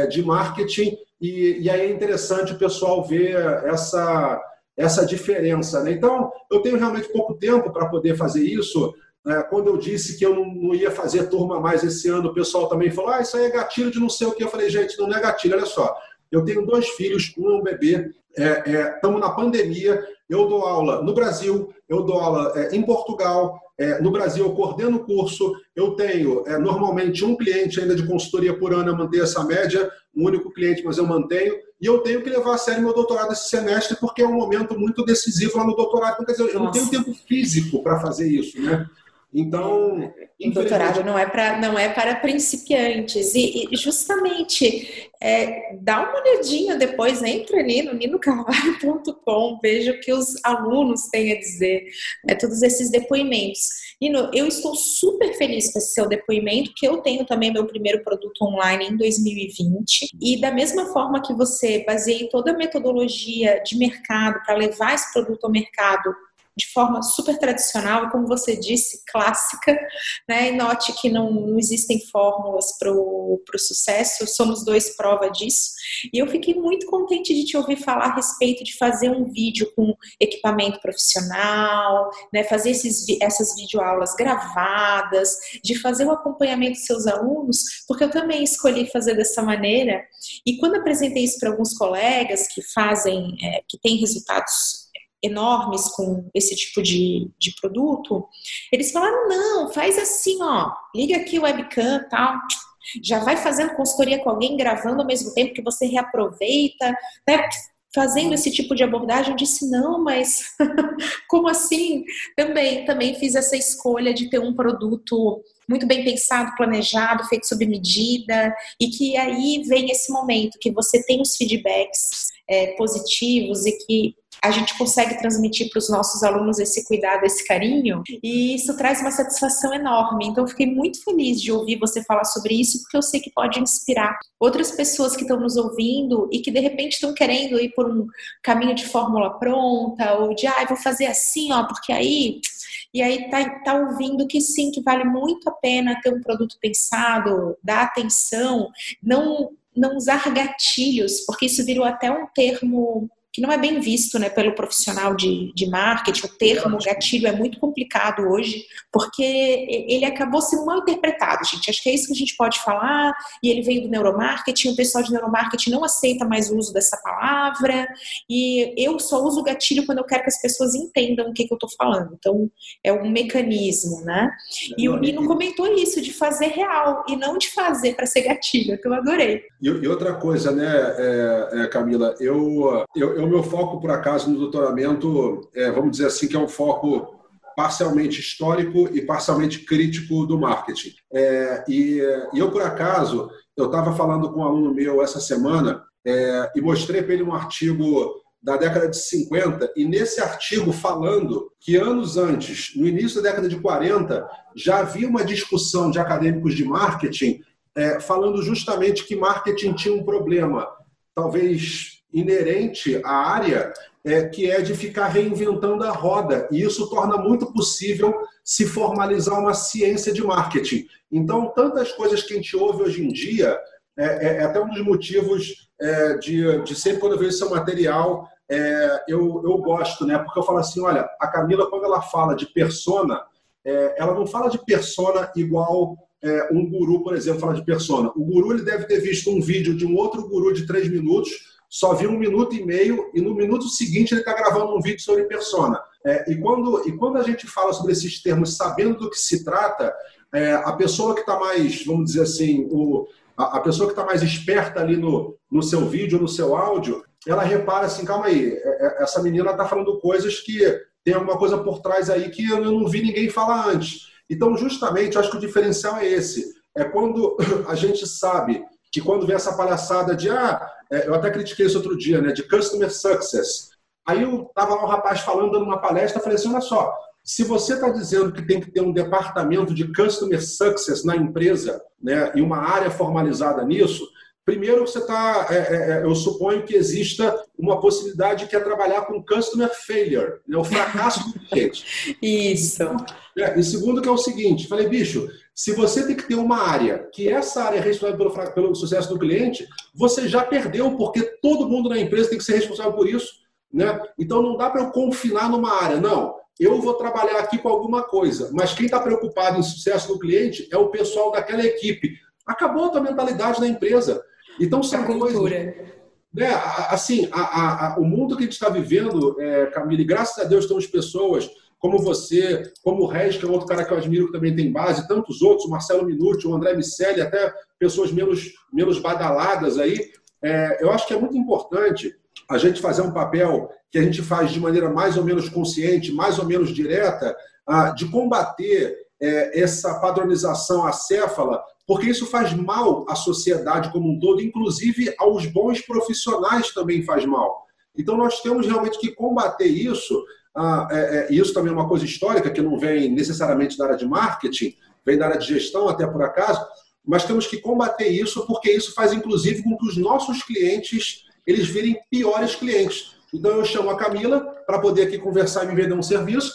é, de marketing, e, e aí é interessante o pessoal ver essa, essa diferença. Né? Então, eu tenho realmente pouco tempo para poder fazer isso, é, quando eu disse que eu não, ia fazer turma mais esse ano, o pessoal também falou: ah, isso aí é gatilho de não sei o que. Eu falei, gente, não é gatilho, olha só. Eu tenho dois filhos, um é um bebê, estamos é, é, na pandemia. Eu dou aula no Brasil, eu dou aula é, em Portugal. É, no Brasil, eu coordeno o curso. Eu tenho é, normalmente um cliente ainda de consultoria por ano, eu mantenho essa média, um único cliente, mas eu mantenho. E eu tenho que levar a sério meu doutorado esse semestre, porque é um momento muito decisivo lá no doutorado. Então, quer dizer, eu Nossa. não tenho tempo físico para fazer isso, né? Então, o doutorado não é para não é para principiantes e, e justamente é, dá uma olhadinha depois, entra ali no ninocarvalho.com, veja o que os alunos têm a dizer, né, todos esses depoimentos. Nino, eu estou super feliz com esse seu depoimento, que eu tenho também meu primeiro produto online em 2020 e da mesma forma que você baseia toda a metodologia de mercado para levar esse produto ao mercado de forma super tradicional, como você disse, clássica, né? E note que não, não existem fórmulas para o sucesso, somos dois prova disso. E eu fiquei muito contente de te ouvir falar a respeito de fazer um vídeo com equipamento profissional, né? Fazer esses, essas videoaulas gravadas, de fazer o acompanhamento dos seus alunos, porque eu também escolhi fazer dessa maneira. E quando apresentei isso para alguns colegas que fazem, é, que têm resultados enormes com esse tipo de, de produto, eles falaram, não, faz assim, ó, liga aqui o webcam tal, já vai fazendo consultoria com alguém, gravando ao mesmo tempo que você reaproveita, né? fazendo esse tipo de abordagem, eu disse, não, mas *laughs* como assim? Também, também fiz essa escolha de ter um produto muito bem pensado, planejado, feito sob medida, e que aí vem esse momento que você tem os feedbacks é, positivos e que a gente consegue transmitir para os nossos alunos esse cuidado, esse carinho, e isso traz uma satisfação enorme. Então, eu fiquei muito feliz de ouvir você falar sobre isso, porque eu sei que pode inspirar outras pessoas que estão nos ouvindo e que de repente estão querendo ir por um caminho de fórmula pronta, ou de, ah, vou fazer assim, ó, porque aí e aí tá, tá ouvindo que sim, que vale muito a pena ter um produto pensado, dar atenção, não não usar gatilhos, porque isso virou até um termo que não é bem visto né, pelo profissional de, de marketing. O termo gatilho é muito complicado hoje, porque ele acabou sendo mal interpretado, gente. Acho que é isso que a gente pode falar. E ele veio do neuromarketing, o pessoal de neuromarketing não aceita mais o uso dessa palavra. E eu só uso gatilho quando eu quero que as pessoas entendam o que, que eu estou falando. Então, é um mecanismo, né? E o Nino comentou isso, de fazer real, e não de fazer para ser gatilho, que eu adorei. E, e outra coisa, né, é, é, Camila, eu, eu o meu foco, por acaso, no doutoramento, é, vamos dizer assim, que é um foco parcialmente histórico e parcialmente crítico do marketing. É, e, e, eu, por acaso, eu estava falando com um aluno meu essa semana é, e mostrei para ele um artigo da década de 50, e nesse artigo falando que anos antes, no início da década de 40, já havia uma discussão de acadêmicos de marketing é, falando justamente que marketing tinha um problema, talvez inerente à área, é, que é de ficar reinventando a roda. E isso torna muito possível se formalizar uma ciência de marketing. Então, tantas coisas que a gente ouve hoje em dia, é, é, é até um dos motivos é, de, de sempre quando eu vejo seu material, é, eu, eu gosto, né? Porque eu falo assim, olha, a Camila, quando ela fala de persona, é, ela não fala de persona igual um guru, por exemplo, fala de persona. O guru ele deve ter visto um vídeo de um outro guru de três minutos, só viu um minuto e meio, e no minuto seguinte ele está gravando um vídeo sobre persona. É, e, quando, e quando a gente fala sobre esses termos, sabendo do que se trata, é, a pessoa que está mais, vamos dizer assim, o, a, a pessoa que está mais esperta ali no, no seu vídeo, no seu áudio, ela repara assim, calma aí, é, é, essa menina está falando coisas que tem alguma coisa por trás aí que eu não vi ninguém falar antes. Então, justamente, acho que o diferencial é esse. É quando *laughs* a gente sabe que quando vem essa palhaçada de, ah, é, eu até critiquei isso outro dia, né, de customer success. Aí eu tava lá um rapaz falando, dando uma palestra, falei assim, olha só, se você está dizendo que tem que ter um departamento de customer success na empresa, né, e uma área formalizada nisso, Primeiro, você está, é, é, é, eu suponho que exista uma possibilidade que é trabalhar com customer failure, né, o fracasso do cliente. *laughs* Isso. É, e segundo, que é o seguinte: falei, bicho, se você tem que ter uma área que essa área é responsável pelo, pelo sucesso do cliente, você já perdeu, porque todo mundo na empresa tem que ser responsável por isso. Né? Então não dá para eu confinar numa área, não. Eu vou trabalhar aqui com alguma coisa, mas quem está preocupado em sucesso do cliente é o pessoal daquela equipe. Acabou a tua mentalidade na empresa. Então são coisas. Né, assim, a, a, o mundo que a gente está vivendo, é, Camille, graças a Deus temos pessoas como você, como o Regis, que é outro cara que eu admiro que também tem base, tantos outros, o Marcelo Minuti, o André Miceli, até pessoas menos, menos badaladas aí. É, eu acho que é muito importante a gente fazer um papel que a gente faz de maneira mais ou menos consciente, mais ou menos direta, ah, de combater é, essa padronização acéfala porque isso faz mal à sociedade como um todo, inclusive aos bons profissionais também faz mal. Então nós temos realmente que combater isso. Ah, é, é, isso também é uma coisa histórica que não vem necessariamente da área de marketing, vem da área de gestão até por acaso, mas temos que combater isso porque isso faz inclusive com que os nossos clientes eles virem piores clientes. Então eu chamo a Camila para poder aqui conversar e me vender um serviço.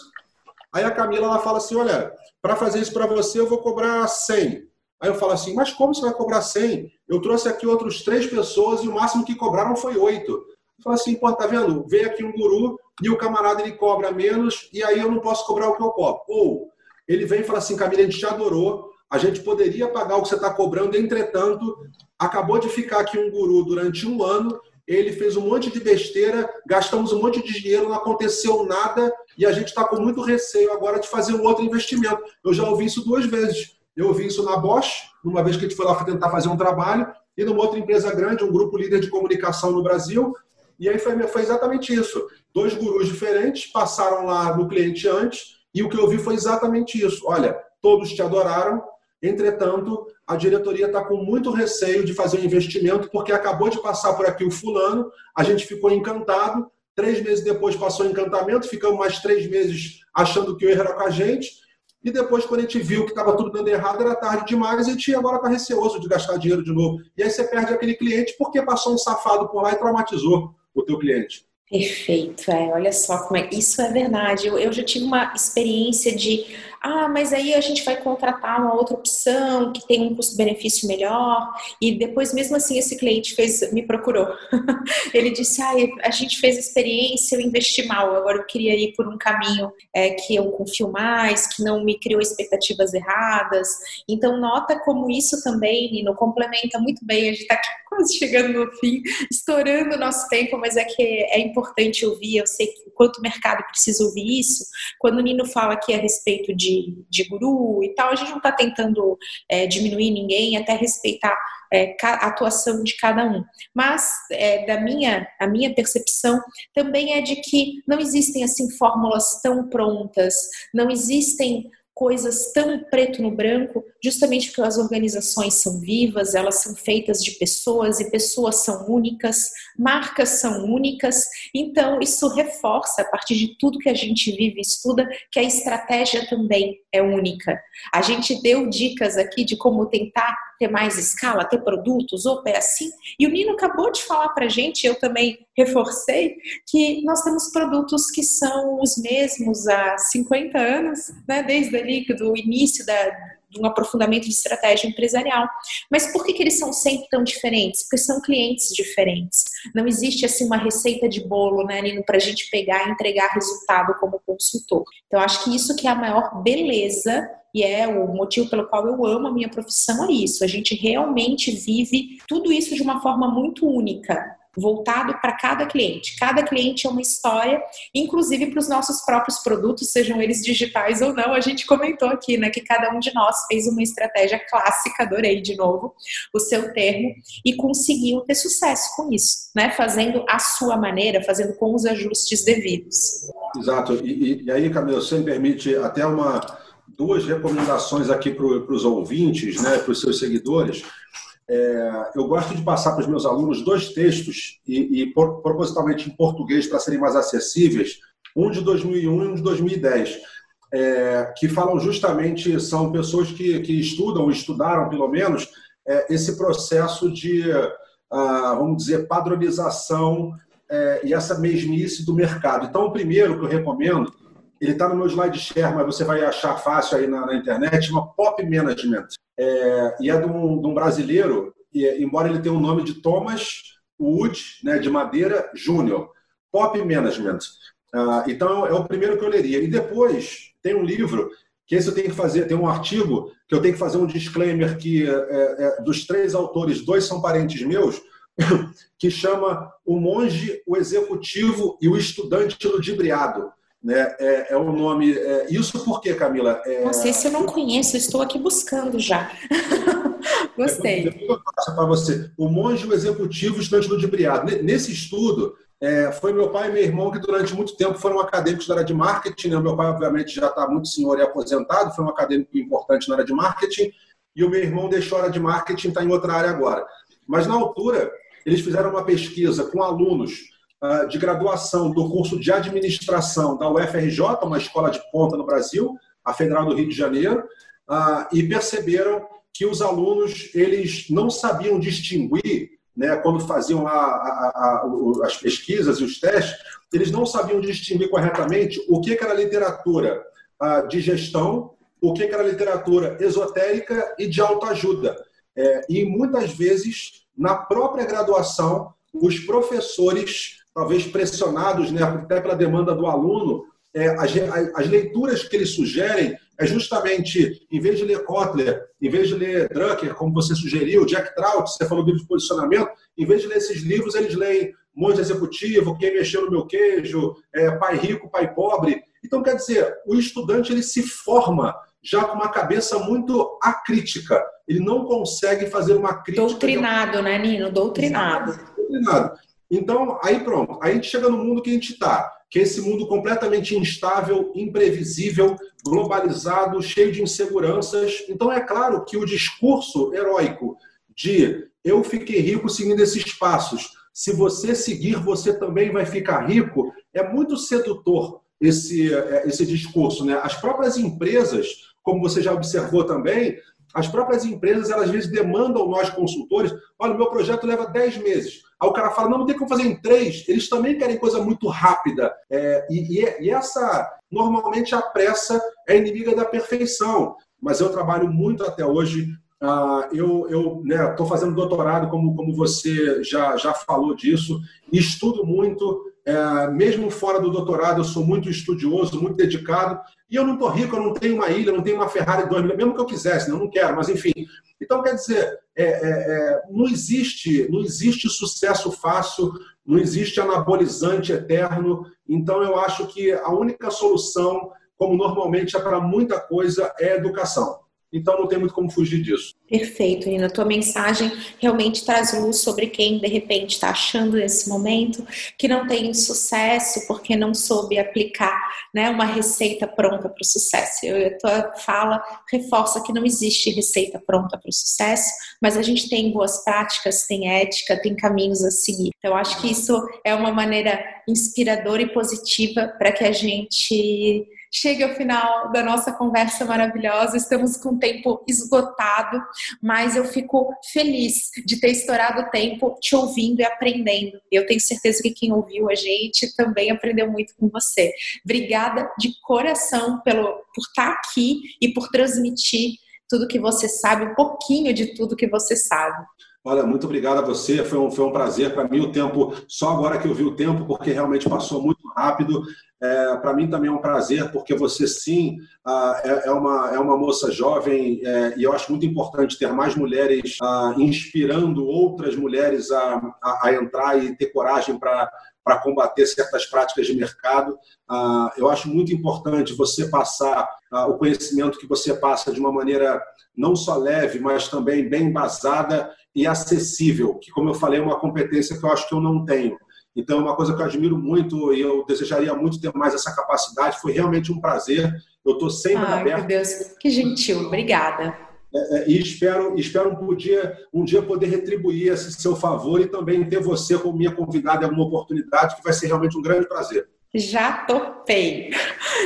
Aí a Camila ela fala assim, olha, para fazer isso para você eu vou cobrar 100. Aí eu falo assim, mas como você vai cobrar 100? Eu trouxe aqui outros três pessoas e o máximo que cobraram foi oito. Eu falo assim, pô, tá vendo? Veio aqui um guru e o camarada ele cobra menos e aí eu não posso cobrar o que eu cobro. Ou ele vem e fala assim, Camila, a gente te adorou, a gente poderia pagar o que você está cobrando, entretanto, acabou de ficar aqui um guru durante um ano, ele fez um monte de besteira, gastamos um monte de dinheiro, não aconteceu nada e a gente está com muito receio agora de fazer um outro investimento. Eu já ouvi isso duas vezes. Eu ouvi isso na Bosch, numa vez que a gente foi lá tentar fazer um trabalho, e numa outra empresa grande, um grupo líder de comunicação no Brasil. E aí foi, foi exatamente isso. Dois gurus diferentes passaram lá no cliente antes, e o que eu ouvi foi exatamente isso. Olha, todos te adoraram, entretanto, a diretoria está com muito receio de fazer um investimento, porque acabou de passar por aqui o fulano, a gente ficou encantado, três meses depois passou o encantamento, ficamos mais três meses achando que o erro era com a gente, e depois, quando a gente viu que estava tudo dando errado, era tarde demais e a gente agora está receoso de gastar dinheiro de novo. E aí você perde aquele cliente porque passou um safado por lá e traumatizou o teu cliente. Perfeito, é, olha só como é. Isso é verdade. Eu, eu já tive uma experiência de ah, mas aí a gente vai contratar uma outra opção que tem um custo-benefício melhor. E depois, mesmo assim, esse cliente fez, me procurou. *laughs* Ele disse: ah, a gente fez experiência, eu investi mal. Agora eu queria ir por um caminho é, que eu confio mais, que não me criou expectativas erradas. Então, nota como isso também, Nino, complementa muito bem. A gente está *laughs* quase chegando no fim, estourando o nosso tempo, mas é que é importante ouvir. Eu sei o quanto o mercado precisa ouvir isso. Quando o Nino fala aqui a respeito de de, guru e tal, a gente não está tentando é, diminuir ninguém, até respeitar é, a atuação de cada um. Mas é, da minha, a minha percepção também é de que não existem assim fórmulas tão prontas, não existem coisas tão preto no branco, justamente porque as organizações são vivas, elas são feitas de pessoas e pessoas são únicas, marcas são únicas. Então, isso reforça, a partir de tudo que a gente vive e estuda, que a estratégia também é única. A gente deu dicas aqui de como tentar ter mais escala, ter produtos, ou é assim. E o Nino acabou de falar para gente, eu também reforcei, que nós temos produtos que são os mesmos há 50 anos, né? desde ali do início da, de um aprofundamento de estratégia empresarial. Mas por que, que eles são sempre tão diferentes? Porque são clientes diferentes. Não existe assim uma receita de bolo, né, Nino, para a gente pegar e entregar resultado como consultor. Então, acho que isso que é a maior beleza e é o motivo pelo qual eu amo a minha profissão é isso. A gente realmente vive tudo isso de uma forma muito única voltado para cada cliente. Cada cliente é uma história, inclusive para os nossos próprios produtos, sejam eles digitais ou não. A gente comentou aqui, né, que cada um de nós fez uma estratégia clássica, adorei de novo o seu termo, e conseguiu ter sucesso com isso, né, fazendo a sua maneira, fazendo com os ajustes devidos. Exato. E, e aí, Camila, você me permite até uma duas recomendações aqui para os ouvintes, né, para os seus seguidores. É, eu gosto de passar para os meus alunos dois textos, e, e propositalmente em português, para serem mais acessíveis, um de 2001 e um de 2010, é, que falam justamente, são pessoas que, que estudam, estudaram pelo menos, é, esse processo de, ah, vamos dizer, padronização é, e essa mesmice do mercado. Então, o primeiro que eu recomendo, ele está no meu slide share, mas você vai achar fácil aí na, na internet, uma Pop Management é, e é de um, de um brasileiro, e, embora ele tenha o nome de Thomas Wood, né, de Madeira Júnior, Pop Management. Ah, então é o primeiro que eu leria. E depois tem um livro que esse eu tenho que fazer, tem um artigo que eu tenho que fazer um disclaimer que é, é, dos três autores, dois são parentes meus, *coughs* que chama O Monge, o Executivo e o Estudante Ludibriado. Né? É, é o nome. É, isso por quê, Camila? É, não sei se eu não conheço, estou aqui buscando já. *laughs* Gostei. É, para você. O monge o executivo estudante ludibriado. Nesse estudo, é, foi meu pai e meu irmão que durante muito tempo foram acadêmicos da área de marketing. Né? Meu pai, obviamente, já está muito senhor e aposentado, foi um acadêmico importante na área de marketing, e o meu irmão deixou a área de marketing, está em outra área agora. Mas na altura, eles fizeram uma pesquisa com alunos de graduação do curso de administração da UFRJ, uma escola de ponta no Brasil, a Federal do Rio de Janeiro, ah, e perceberam que os alunos eles não sabiam distinguir, né, quando faziam a, as pesquisas e os testes, eles não sabiam distinguir corretamente o que era literatura ah, de gestão, o que era literatura esotérica e de autoajuda. É, e muitas vezes, na própria graduação, os professores talvez pressionados né, até pela demanda do aluno, é, as, as, leituras que eles sugerem é justamente, em vez de ler Kotler, em vez de ler Drucker, como você sugeriu, Jack Trout, você falou do livro de posicionamento, em vez de ler esses livros, eles leem Monte Executivo, Quem Mexeu no Meu Queijo, é, Pai Rico, Pai Pobre. Então, quer dizer, o estudante ele se forma já com uma cabeça muito acrítica. Ele não consegue fazer uma crítica. Doutrinado, né, Nino? Doutrinado. Doutrinado. Então, aí pronto. Aí a gente chega no mundo que a gente está, que é esse mundo completamente instável, imprevisível, globalizado, cheio de inseguranças. Então, é claro que o discurso heróico de eu fiquei rico seguindo esses passos, se você seguir, você também vai ficar rico, é muito sedutor esse, esse discurso. Né? As próprias empresas, como você já observou também, as próprias empresas, elas às vezes demandam nós consultores, olha, o meu projeto leva 10 meses. Aí o cara fala, não, não tem como fazer em três. Eles também querem coisa muito rápida. É, e, e, essa, normalmente, a pressa é inimiga da perfeição. Mas eu trabalho muito até hoje. Uh, eu estou né, fazendo doutorado, como, como você já, já falou disso, e estudo muito. É, mesmo fora do doutorado, eu sou muito estudioso, muito dedicado. E eu não estou rico, eu não tenho uma ilha, não tenho uma Ferrari 2 mesmo que eu quisesse, não, não quero, mas enfim. Então, quer dizer, é, é, é, não, existe, não existe sucesso fácil, não existe anabolizante eterno. Então, eu acho que a única solução, como normalmente é para muita coisa, é educação. Então não tem muito como fugir disso. Perfeito, Nina. Tua mensagem realmente traz luz sobre quem de repente está achando nesse momento que não tem sucesso porque não soube aplicar né, uma receita pronta para o sucesso. Eu, a tua fala reforça que não existe receita pronta para o sucesso, mas a gente tem boas práticas, tem ética, tem caminhos a seguir. Então, acho que isso é uma maneira inspiradora e positiva para que a gente chegue ao final da nossa conversa maravilhosa. Estamos com o tempo esgotado, mas eu fico feliz de ter estourado o tempo te ouvindo e aprendendo. Eu tenho certeza que quem ouviu a gente também aprendeu muito com você. Obrigada de coração pelo, por estar aqui e por transmitir tudo que você sabe, um pouquinho de tudo que você sabe. Olha, muito obrigado a você, foi um, foi um prazer. Para mim, o tempo, só agora que eu vi o tempo, porque realmente passou muito rápido. É, Para mim também é um prazer, porque você sim ah, é, é, uma, é uma moça jovem é, e eu acho muito importante ter mais mulheres ah, inspirando outras mulheres a, a, a entrar e ter coragem para para combater certas práticas de mercado. Ah, eu acho muito importante você passar o conhecimento que você passa de uma maneira não só leve, mas também bem embasada e acessível, que, como eu falei, é uma competência que eu acho que eu não tenho. Então, é uma coisa que eu admiro muito e eu desejaria muito ter mais essa capacidade. Foi realmente um prazer. Eu estou sempre Ai, aberto. Meu Deus, que gentil. Obrigada. É, é, e espero, espero um dia, um dia poder retribuir esse seu favor e também ter você como minha convidada em alguma oportunidade, que vai ser realmente um grande prazer. Já topei.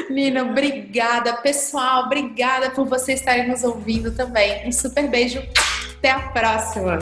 Nina, obrigada. Pessoal, obrigada por vocês estarem nos ouvindo também. Um super beijo. Até a próxima.